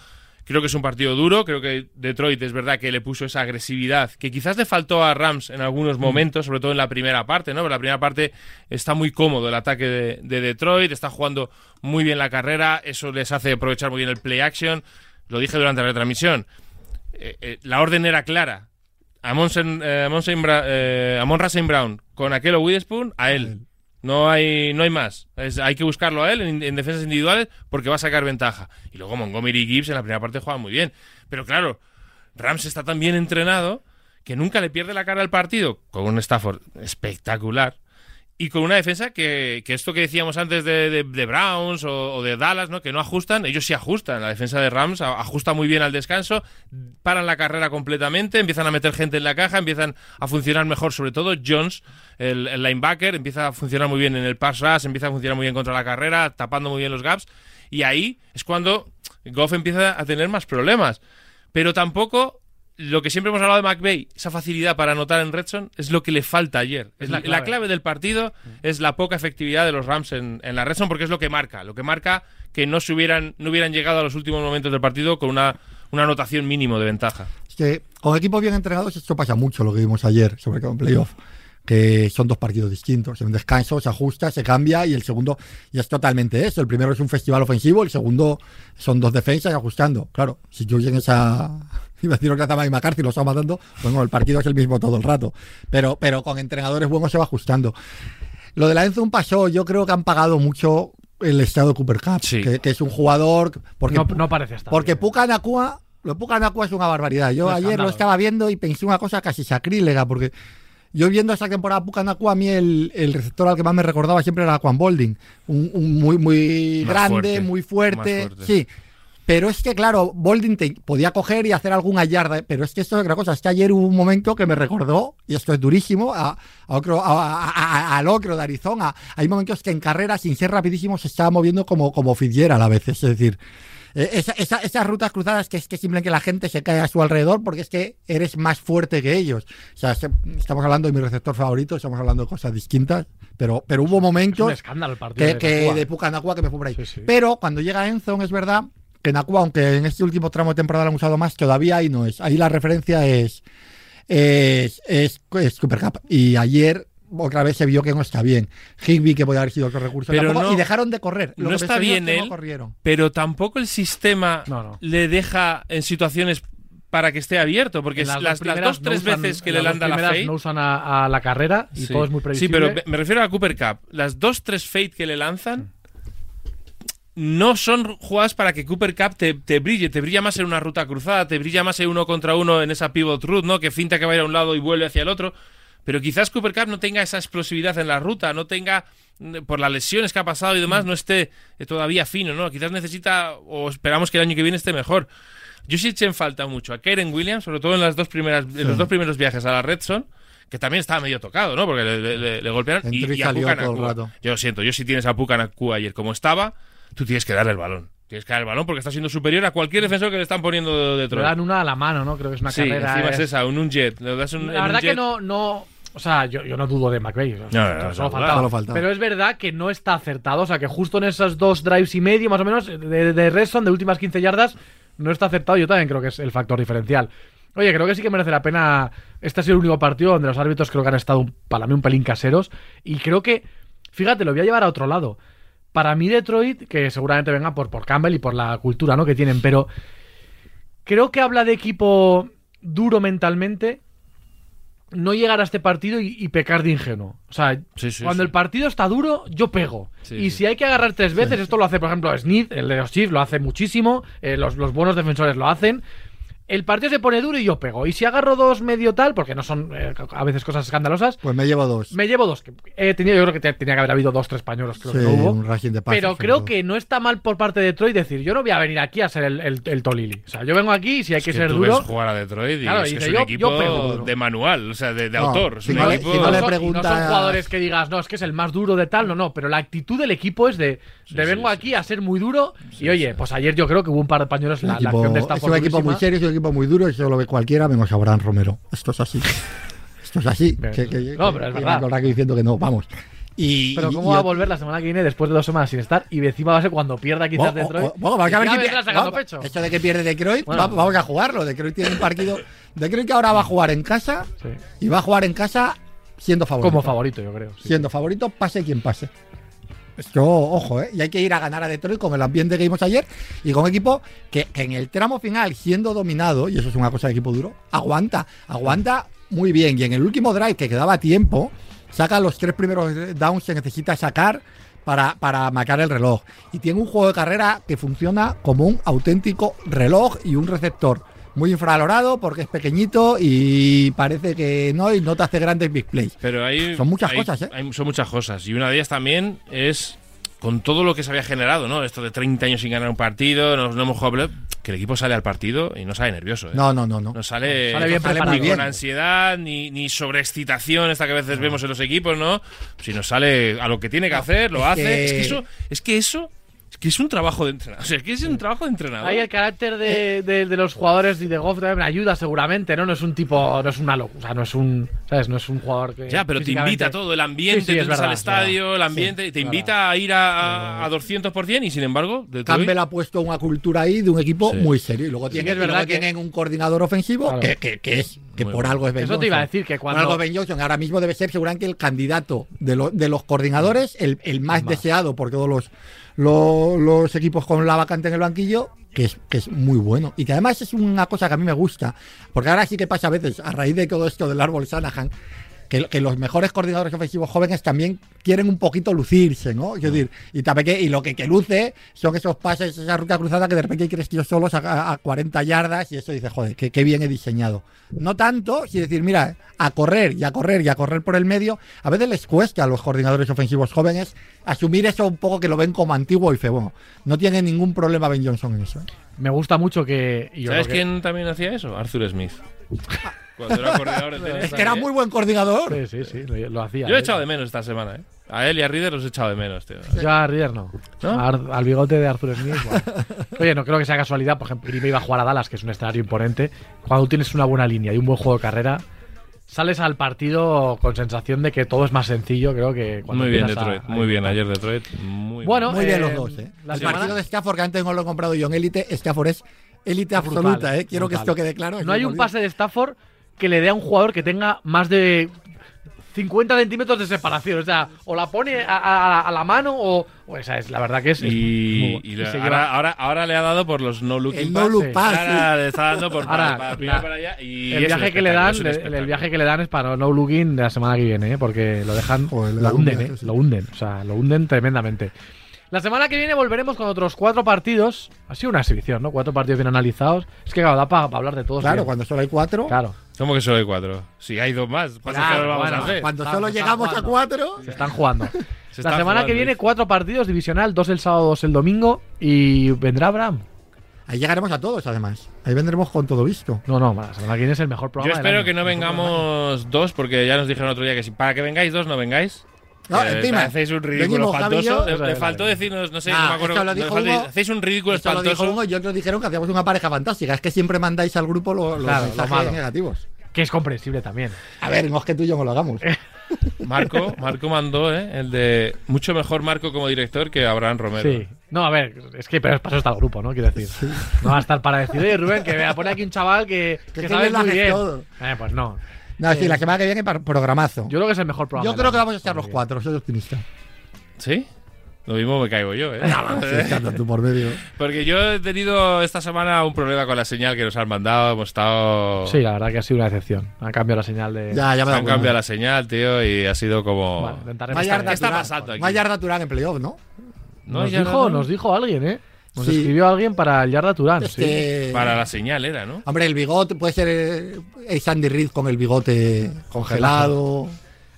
Creo que es un partido duro, creo que Detroit es verdad que le puso esa agresividad que quizás le faltó a Rams en algunos momentos, sobre todo en la primera parte, ¿no? Pero la primera parte está muy cómodo el ataque de, de Detroit, está jugando muy bien la carrera, eso les hace aprovechar muy bien el play action. Lo dije durante la retransmisión. Eh, eh, la orden era clara. Amon, eh, Amon, Bra- eh, Amon Brown con Aquelo Witherspoon, a él. No hay, no hay más. Es- hay que buscarlo a él en, en defensas individuales porque va a sacar ventaja. Y luego Montgomery y Gibbs en la primera parte juegan muy bien. Pero claro, Rams está tan bien entrenado que nunca le pierde la cara al partido con un Stafford espectacular y con una defensa que, que esto que decíamos antes de, de- Browns o, de Dallas, ¿no? que no ajustan, ellos sí ajustan. La defensa de Rams ajusta muy bien al descanso, paran la carrera completamente, empiezan a meter gente en la caja, empiezan a funcionar mejor, sobre todo Jones, el, el linebacker, empieza a funcionar muy bien en el pass rush, empieza a funcionar muy bien contra la carrera, tapando muy bien los gaps, y ahí es cuando Goff empieza a tener más problemas. Pero tampoco lo que siempre hemos hablado de McVeigh, esa facilidad para anotar en Redson, es lo que le falta ayer. Es la, la clave. del partido es la poca efectividad de los Rams en, en la Redson, porque es lo que marca. Lo que marca que no se hubieran, no hubieran llegado a los últimos momentos del partido con una, una anotación mínimo de ventaja. Es que con equipos bien entrenados esto pasa mucho, lo que vimos ayer, sobre todo en playoff. Que son dos partidos distintos. En un descanso se ajusta, se cambia y el segundo y es totalmente eso. El primero es un festival ofensivo, el segundo son dos defensas y ajustando. Claro, si yo en esa. [laughs] Iba a decir que estaba McCarthy, lo está matando. Bueno, el partido es el mismo todo el rato. Pero, pero con entrenadores buenos se va ajustando. Lo de la Enzum pasó, yo creo que han pagado mucho el estado de Cooper Cup, Sí. que, que es un jugador. Porque, No, no parece estar. porque. Puka Nakua, lo Puka Nakua es una barbaridad. Yo Un ayer lo estaba viendo y pensé una cosa casi sacrílega, porque yo viendo esta temporada Puka Nakua, a mí el, el receptor al que más me recordaba siempre era Juan Bolding. Un, un muy, muy Más grande, fuerte, muy fuerte. fuerte. Sí. Pero es que, claro, Bolding te podía coger y hacer alguna yarda, pero es que esto es otra cosa. Es que ayer hubo un momento que me recordó, y esto es durísimo, a, a otro, a- al ocro de Arizona. Hay momentos que en carrera, sin ser rapidísimo, se estaba moviendo como, como Fitzgerald a veces. Es decir, eh, esa- esa- esas rutas cruzadas que es que simplemente la gente se cae a su alrededor porque es que eres más fuerte que ellos. O sea, se- estamos hablando de mi receptor favorito, estamos hablando de cosas distintas, pero, pero hubo Es un momentos escándalo el partido. que, de que de Pucanacua que me fue por ahí. Sí, sí. Pero cuando llega Enzo, es verdad que Nakua, aunque en este último tramo de temporada lo han usado más, todavía ahí no es. Ahí la referencia es, es, es, es Cooper Cup. Y ayer otra vez se vio que no está bien. Higby, que podía haber sido otro recurso. Pero tampoco, no- y dejaron de correr. Lo no que está bien no él. corrieron. Pero tampoco el sistema No, no. le deja en situaciones para que esté abierto, porque las, dos las primeras dos, no tres usan- veces que le las landa la fade... no usan a, a la carrera y Sí. todo es muy Sí, previsible. pero me- me refiero a Cooper Cup. Las dos, tres fade que le lanzan no son jugadas para que Cooper Cup te, te brille. Te brilla más en una ruta cruzada, te brilla más en uno contra uno en esa pivot route, ¿no? Que finta que va a ir a un lado y vuelve hacia el otro. Pero quizás Cooper Cup no tenga esa explosividad en la ruta, no tenga, mm, por las lesiones que ha pasado y Mm. demás, no esté eh, todavía fino, ¿no? Quizás necesita, o esperamos que el año que viene esté mejor. Yo sí eché en falta mucho a Karen Williams, sobre todo en las dos primeras, en los dos primeros viajes a la Red Zone, que también estaba medio tocado, ¿no? Porque le, le- golpearon. Y, Entró y y a. Yo lo siento, yo si tienes a Nacua ayer como estaba, tú tienes que darle el balón. Tienes que darle el balón porque está siendo superior a cualquier defensor que le están poniendo de Le dan una a la mano, ¿no? Creo que es una Sí, carrera. encima es es- esa, un, un jet. Le das un, en La un verdad que no, no. O sea, yo, yo no dudo de McVeigh. No, no, no, solo no, faltaba. solo faltaba. Pero es verdad que no está acertado. O sea, que justo en esos dos drives y medio, más o menos, de, de Redson, de últimas 15 yardas, no está acertado. Yo también creo que es el factor diferencial. Oye, creo que sí que merece la pena. Este ha sido el único partido donde los árbitros creo que han estado un- para mí un pelín caseros. Y creo que, fíjate, lo voy a llevar a otro lado. Para mí, Detroit, que seguramente venga por, por Campbell y por la cultura ¿no? que tienen, pero creo que habla de equipo duro mentalmente no llegar a este partido y, y pecar de ingenuo. O sea, Sí, sí, cuando sí. el partido está duro, yo pego. Y si hay que agarrar tres veces, esto lo hace, por ejemplo, Smith, el de los Chiefs, lo hace muchísimo, eh, los, los buenos defensores lo hacen. El partido se pone duro y yo pego. Y si agarro dos medio tal, porque no son eh, a veces cosas escandalosas, Pues me llevo dos. me llevo dos. que He tenido, yo creo que te- tenía que haber habido dos, tres pañuelos, creo Sí, que no hubo. un racing de pases, Pero creo todo. que no está mal por parte de Detroit decir, yo no voy a venir aquí a ser el, el, el Tolili. O sea, yo vengo aquí y si hay que, que ser tú duro. ves jugar a Detroit y Claro, es, y que dice, es un yo- yo equipo pego duro. de manual, o sea, de, de No, autor. Es si un no le- equipo... si no le son- no jugadores que digas, no, es que es el más duro de tal, no, no, pero la actitud del equipo es de, de sí, vengo sí, aquí a ser muy duro y oye, pues ayer yo creo que hubo un par de pañuelos, la, la acción de esta es un equipo muy serio, es un equipo muy duro, y eso lo ve cualquiera, menos Abraham Romero. Esto es así. Esto es así. Que, que- No, pero es verdad. Rackey diciendo que no, vamos. Y, Pero ¿cómo y- va a volver la semana que viene después de dos semanas sin estar? Y encima va a ser cuando pierda quizás Detroit. o- bueno, vamos a ver quién. Esto de que pierde Detroit, Bueno. va- vamos a jugarlo. Detroit tiene un partido. Detroit que ahora va a jugar en casa Sí. y va a jugar en casa siendo favorito. Como favorito, yo creo. sí. Siendo favorito, pase quien pase. Esto, ojo, ¿eh? Y hay que ir a ganar a Detroit con el ambiente que vimos ayer y con un equipo que, que en el tramo final, siendo dominado, y eso es una cosa de equipo duro, aguanta, aguanta muy bien. Y en el último drive que quedaba tiempo, saca los tres primeros downs que necesita sacar para, para marcar el reloj. Y tiene un juego de carrera que funciona como un auténtico reloj y un receptor. Muy infravalorado porque es pequeñito y parece que no, y no te hace grandes big plays. Pero hay, Son muchas hay- cosas, ¿eh? hay- son muchas cosas. Y una de ellas también es con todo lo que se había generado, ¿no? Esto de 30 años sin ganar un partido, no, no hemos jugado, que el equipo sale al partido y no sale nervioso. ¿eh? No, no, no, no. No sale, Sale bien no preparado. ni bien. con ansiedad, ni, ni sobreexcitación, esta que a veces vemos en los equipos, ¿no? Sino sale a lo que tiene que hacer, lo es hace. que- Es que eso, es que eso, es que es un trabajo de entrenador. O sea, es que es un trabajo de entrenador. Ahí el carácter de, de- de los jugadores y de Goff también ayuda seguramente, ¿no? No es un tipo, no es una loca, o sea, no es un, ¿sabes? No es un jugador que Ya, pero te invita a todo, el ambiente, Sí, sí, al verdad, estadio, el ambiente, te invita a ir a, a, a 200% y sin embargo, Detroit- Campbell ha puesto una cultura ahí de un equipo Sí. muy serio. Y luego, tiene, es y luego verdad que- tienen un coordinador ofensivo Claro. que, que- que es que Muy por bueno. algo es Ben Eso te iba a decir, que Por cuando- algo es Ben Johnson. Ahora mismo debe ser seguramente el candidato de, lo- de los coordinadores, el, el más, deseado por todos los, los, los equipos con la vacante en el banquillo. Que es, que es muy bueno. Y que además es una cosa que a mí me gusta. Porque ahora sí que pasa a veces, a raíz de todo esto del árbol Shanahan, que, que los mejores coordinadores ofensivos jóvenes también quieren un poquito lucirse, ¿no? Es decir, y también que, y lo que, que luce son esos pases, esa ruta cruzada que de repente hay tres tíos solos a, a 40 yardas y eso dice, joder, qué, qué bien he diseñado. No tanto, si decir, mira, a correr y a correr y a correr por el medio, a veces les cuesta a los coordinadores ofensivos jóvenes asumir eso un poco que lo ven como antiguo y fe. Bueno, no tiene ningún problema Ben Johnson en eso. Me gusta mucho que. yo ¿Sabes que- quién también hacía eso? Arthur Smith. Cuando era coordinador [laughs] tenis Es que era muy buen coordinador. Sí, sí, sí, lo, lo hacía. Yo he ¿eh? echado de menos esta semana, ¿eh? A él y a Reader los he echado de menos, tío. Yo a Reader no. ¿No? A Ar- al bigote de Arthur Smith. bueno. Oye, no creo que sea casualidad. Por ejemplo, Bay iba a jugar a Dallas, que es un escenario imponente. Cuando tienes una buena línea y un buen juego de carrera, sales al partido con sensación de que todo es más sencillo. Creo que cuando Muy bien empiezas a- Detroit, a muy bien ayer Detroit. Muy Bueno, Muy bien eh, los dos, ¿eh? la el semana- partido de Stafford, que antes no lo he comprado yo en élite, Stafford es élite Brutal, absoluta, ¿eh? Quiero que brutal. esto quede claro. No hay un pase de Stafford que le dé a un jugador que tenga más de 50 centímetros de separación. O sea, o la pone a, a- a la mano o, o esa es la verdad que es. es muy Y, bueno. y Y ahora, lleva- ahora, ahora le ha dado por los no looking El no pass. look sí. pass. Ahora le está dando por [laughs] Ahora, para, para, la- para allá y el es viaje que le dan, es el, el viaje que le dan es para no looking de la semana que viene, ¿eh? porque lo dejan, Joder, lo hunden, ¿eh? sí. lo hunden, o sea, lo hunden tremendamente. La semana que viene volveremos con otros cuatro partidos. Ha sido una exhibición, ¿no? Cuatro partidos bien analizados. Es que claro, da para hablar de todos. Claro, bien. cuando solo hay cuatro. Claro, ¿Cómo que solo hay cuatro? Si hay dos más, ¿cuántos Claro, vamos bueno, a hacer? Cuando solo llegamos a cuatro. se están jugando. [laughs] Se La semana jugando, que viene, cuatro partidos divisional, dos el sábado, dos el domingo. Y vendrá Abraham. Ahí llegaremos a todos, además. Ahí vendremos con todo visto. No, no, la semana que viene es el mejor Yo programa. del espero año. que no vengamos dos, porque ya nos dijeron otro día que si para que vengáis dos no vengáis. No, Eh, encima, hacéis un ridículo espantoso. Le- es, faltó decirnos, no sé, Ah, no me acuerdo. esto lo dijo. Hacéis un ridículo Esto lo dijo espantoso. Hugo y otros dijeron que hacíamos una pareja fantástica. Es que siempre mandáis al grupo los, los Claro, lo mensajes malo. negativos. Que es comprensible también. A ver, no es que tú y yo no lo hagamos. [laughs] Marco, Marco mandó, ¿eh? El de mucho mejor Marco como director que Abraham Romero. Sí. No, a ver, es que pero para eso está el grupo, ¿no? Quiero decir. No va a estar para decir, oye, Rubén, que vea, pone aquí un chaval que, [laughs] que, Que sabe lo muy haces bien. todo. Eh, pues no. No, sí, la semana que viene programazo. Yo creo que es el mejor programa. Yo creo que vamos a estar los cuatro, soy optimista. ¿Sí? Lo mismo me caigo yo, ¿eh? [laughs] Estando [laughs] tú por medio. Porque yo he tenido esta semana un problema con la señal que nos han mandado. Hemos estado. Sí, la verdad que ha sido una excepción. Han cambiado la señal de. Ya, ya me he Han cambiado la señal, tío, y ha sido como. Bueno, intentaremos ¿Qué está pasando aquí? Más yarda Turán en playoff, ¿no? No, nos, dijo, no. nos dijo alguien, ¿eh? Nos Sí. escribió alguien para el Yarda Turán. Sí. Para la señal era, ¿no? Hombre, el bigote puede ser eh, el Sandy Reed con el bigote congelado.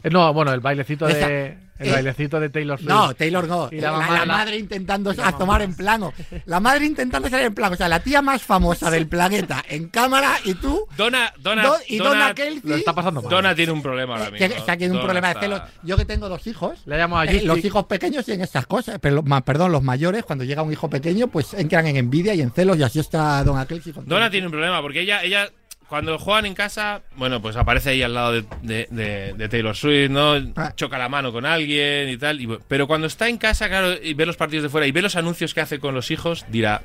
Eh, No, bueno, el bailecito Esa- de. El eh, bailecito de Taylor Swift. No, Taylor no. Y la, la la mamá- la- madre intentando a tomar en plano. La madre intentando salir en plano. O sea, la tía más famosa del planeta en cámara y tú. Donna, Donna, Do- y Donna Donna, Kelsey. Lo está pasando mal. Donna tiene un problema ahora que mismo. está aquí en un Donna problema de celos. Yo que tengo dos hijos. Le llamo a eh, los hijos pequeños tienen estas cosas, pero los- perdón, los mayores, cuando llega un hijo pequeño, pues entran en envidia y en celos, y así está Don Kelsey. Donna tiene un problema porque ella, ella cuando juegan en casa, bueno, pues aparece ahí al lado de, de- de- de Taylor Swift, ¿no? Ah. Choca la mano con alguien y tal. y pero cuando está en casa, claro, y ve los partidos de fuera y ve los anuncios que hace con los hijos, dirá,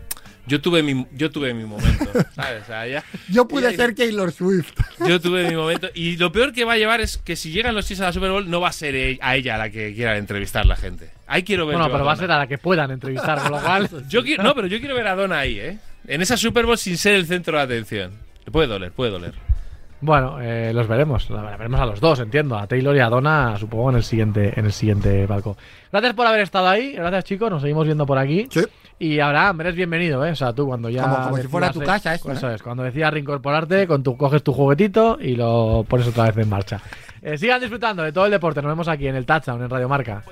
Yo tuve mi, yo tuve mi momento, [laughs] ¿sabes? O sea, ya- Yo pude ser Taylor Swift. [laughs] Yo tuve mi momento. Y lo peor que va a llevar es que si llegan los Chiefs a la Super Bowl, no va a ser e- a ella a la que quiera entrevistar la gente. Ahí quiero ver Bueno, pero va a ser a la que puedan entrevistar, con lo cual. [laughs] Yo quiero, no, pero yo quiero ver a Donna ahí, ¿eh? En esa Super Bowl sin ser el centro de atención. Puede doler, puede doler. Bueno, eh, los veremos. La veremos a los dos, entiendo. A Taylor y a Donna, supongo, en el siguiente, en el siguiente palco. Gracias por haber estado ahí. Gracias, chicos. Nos seguimos viendo por aquí. Sí. Y Abraham, eres bienvenido, ¿eh? O sea, tú cuando ya. Como- como si fuera tu casa esto, Eso ¿eh? es. Cuando decías reincorporarte, con tu, coges tu juguetito y lo pones otra vez en marcha. Eh, sigan disfrutando de todo el deporte. Nos vemos aquí en el Touchdown, en Radio Marca.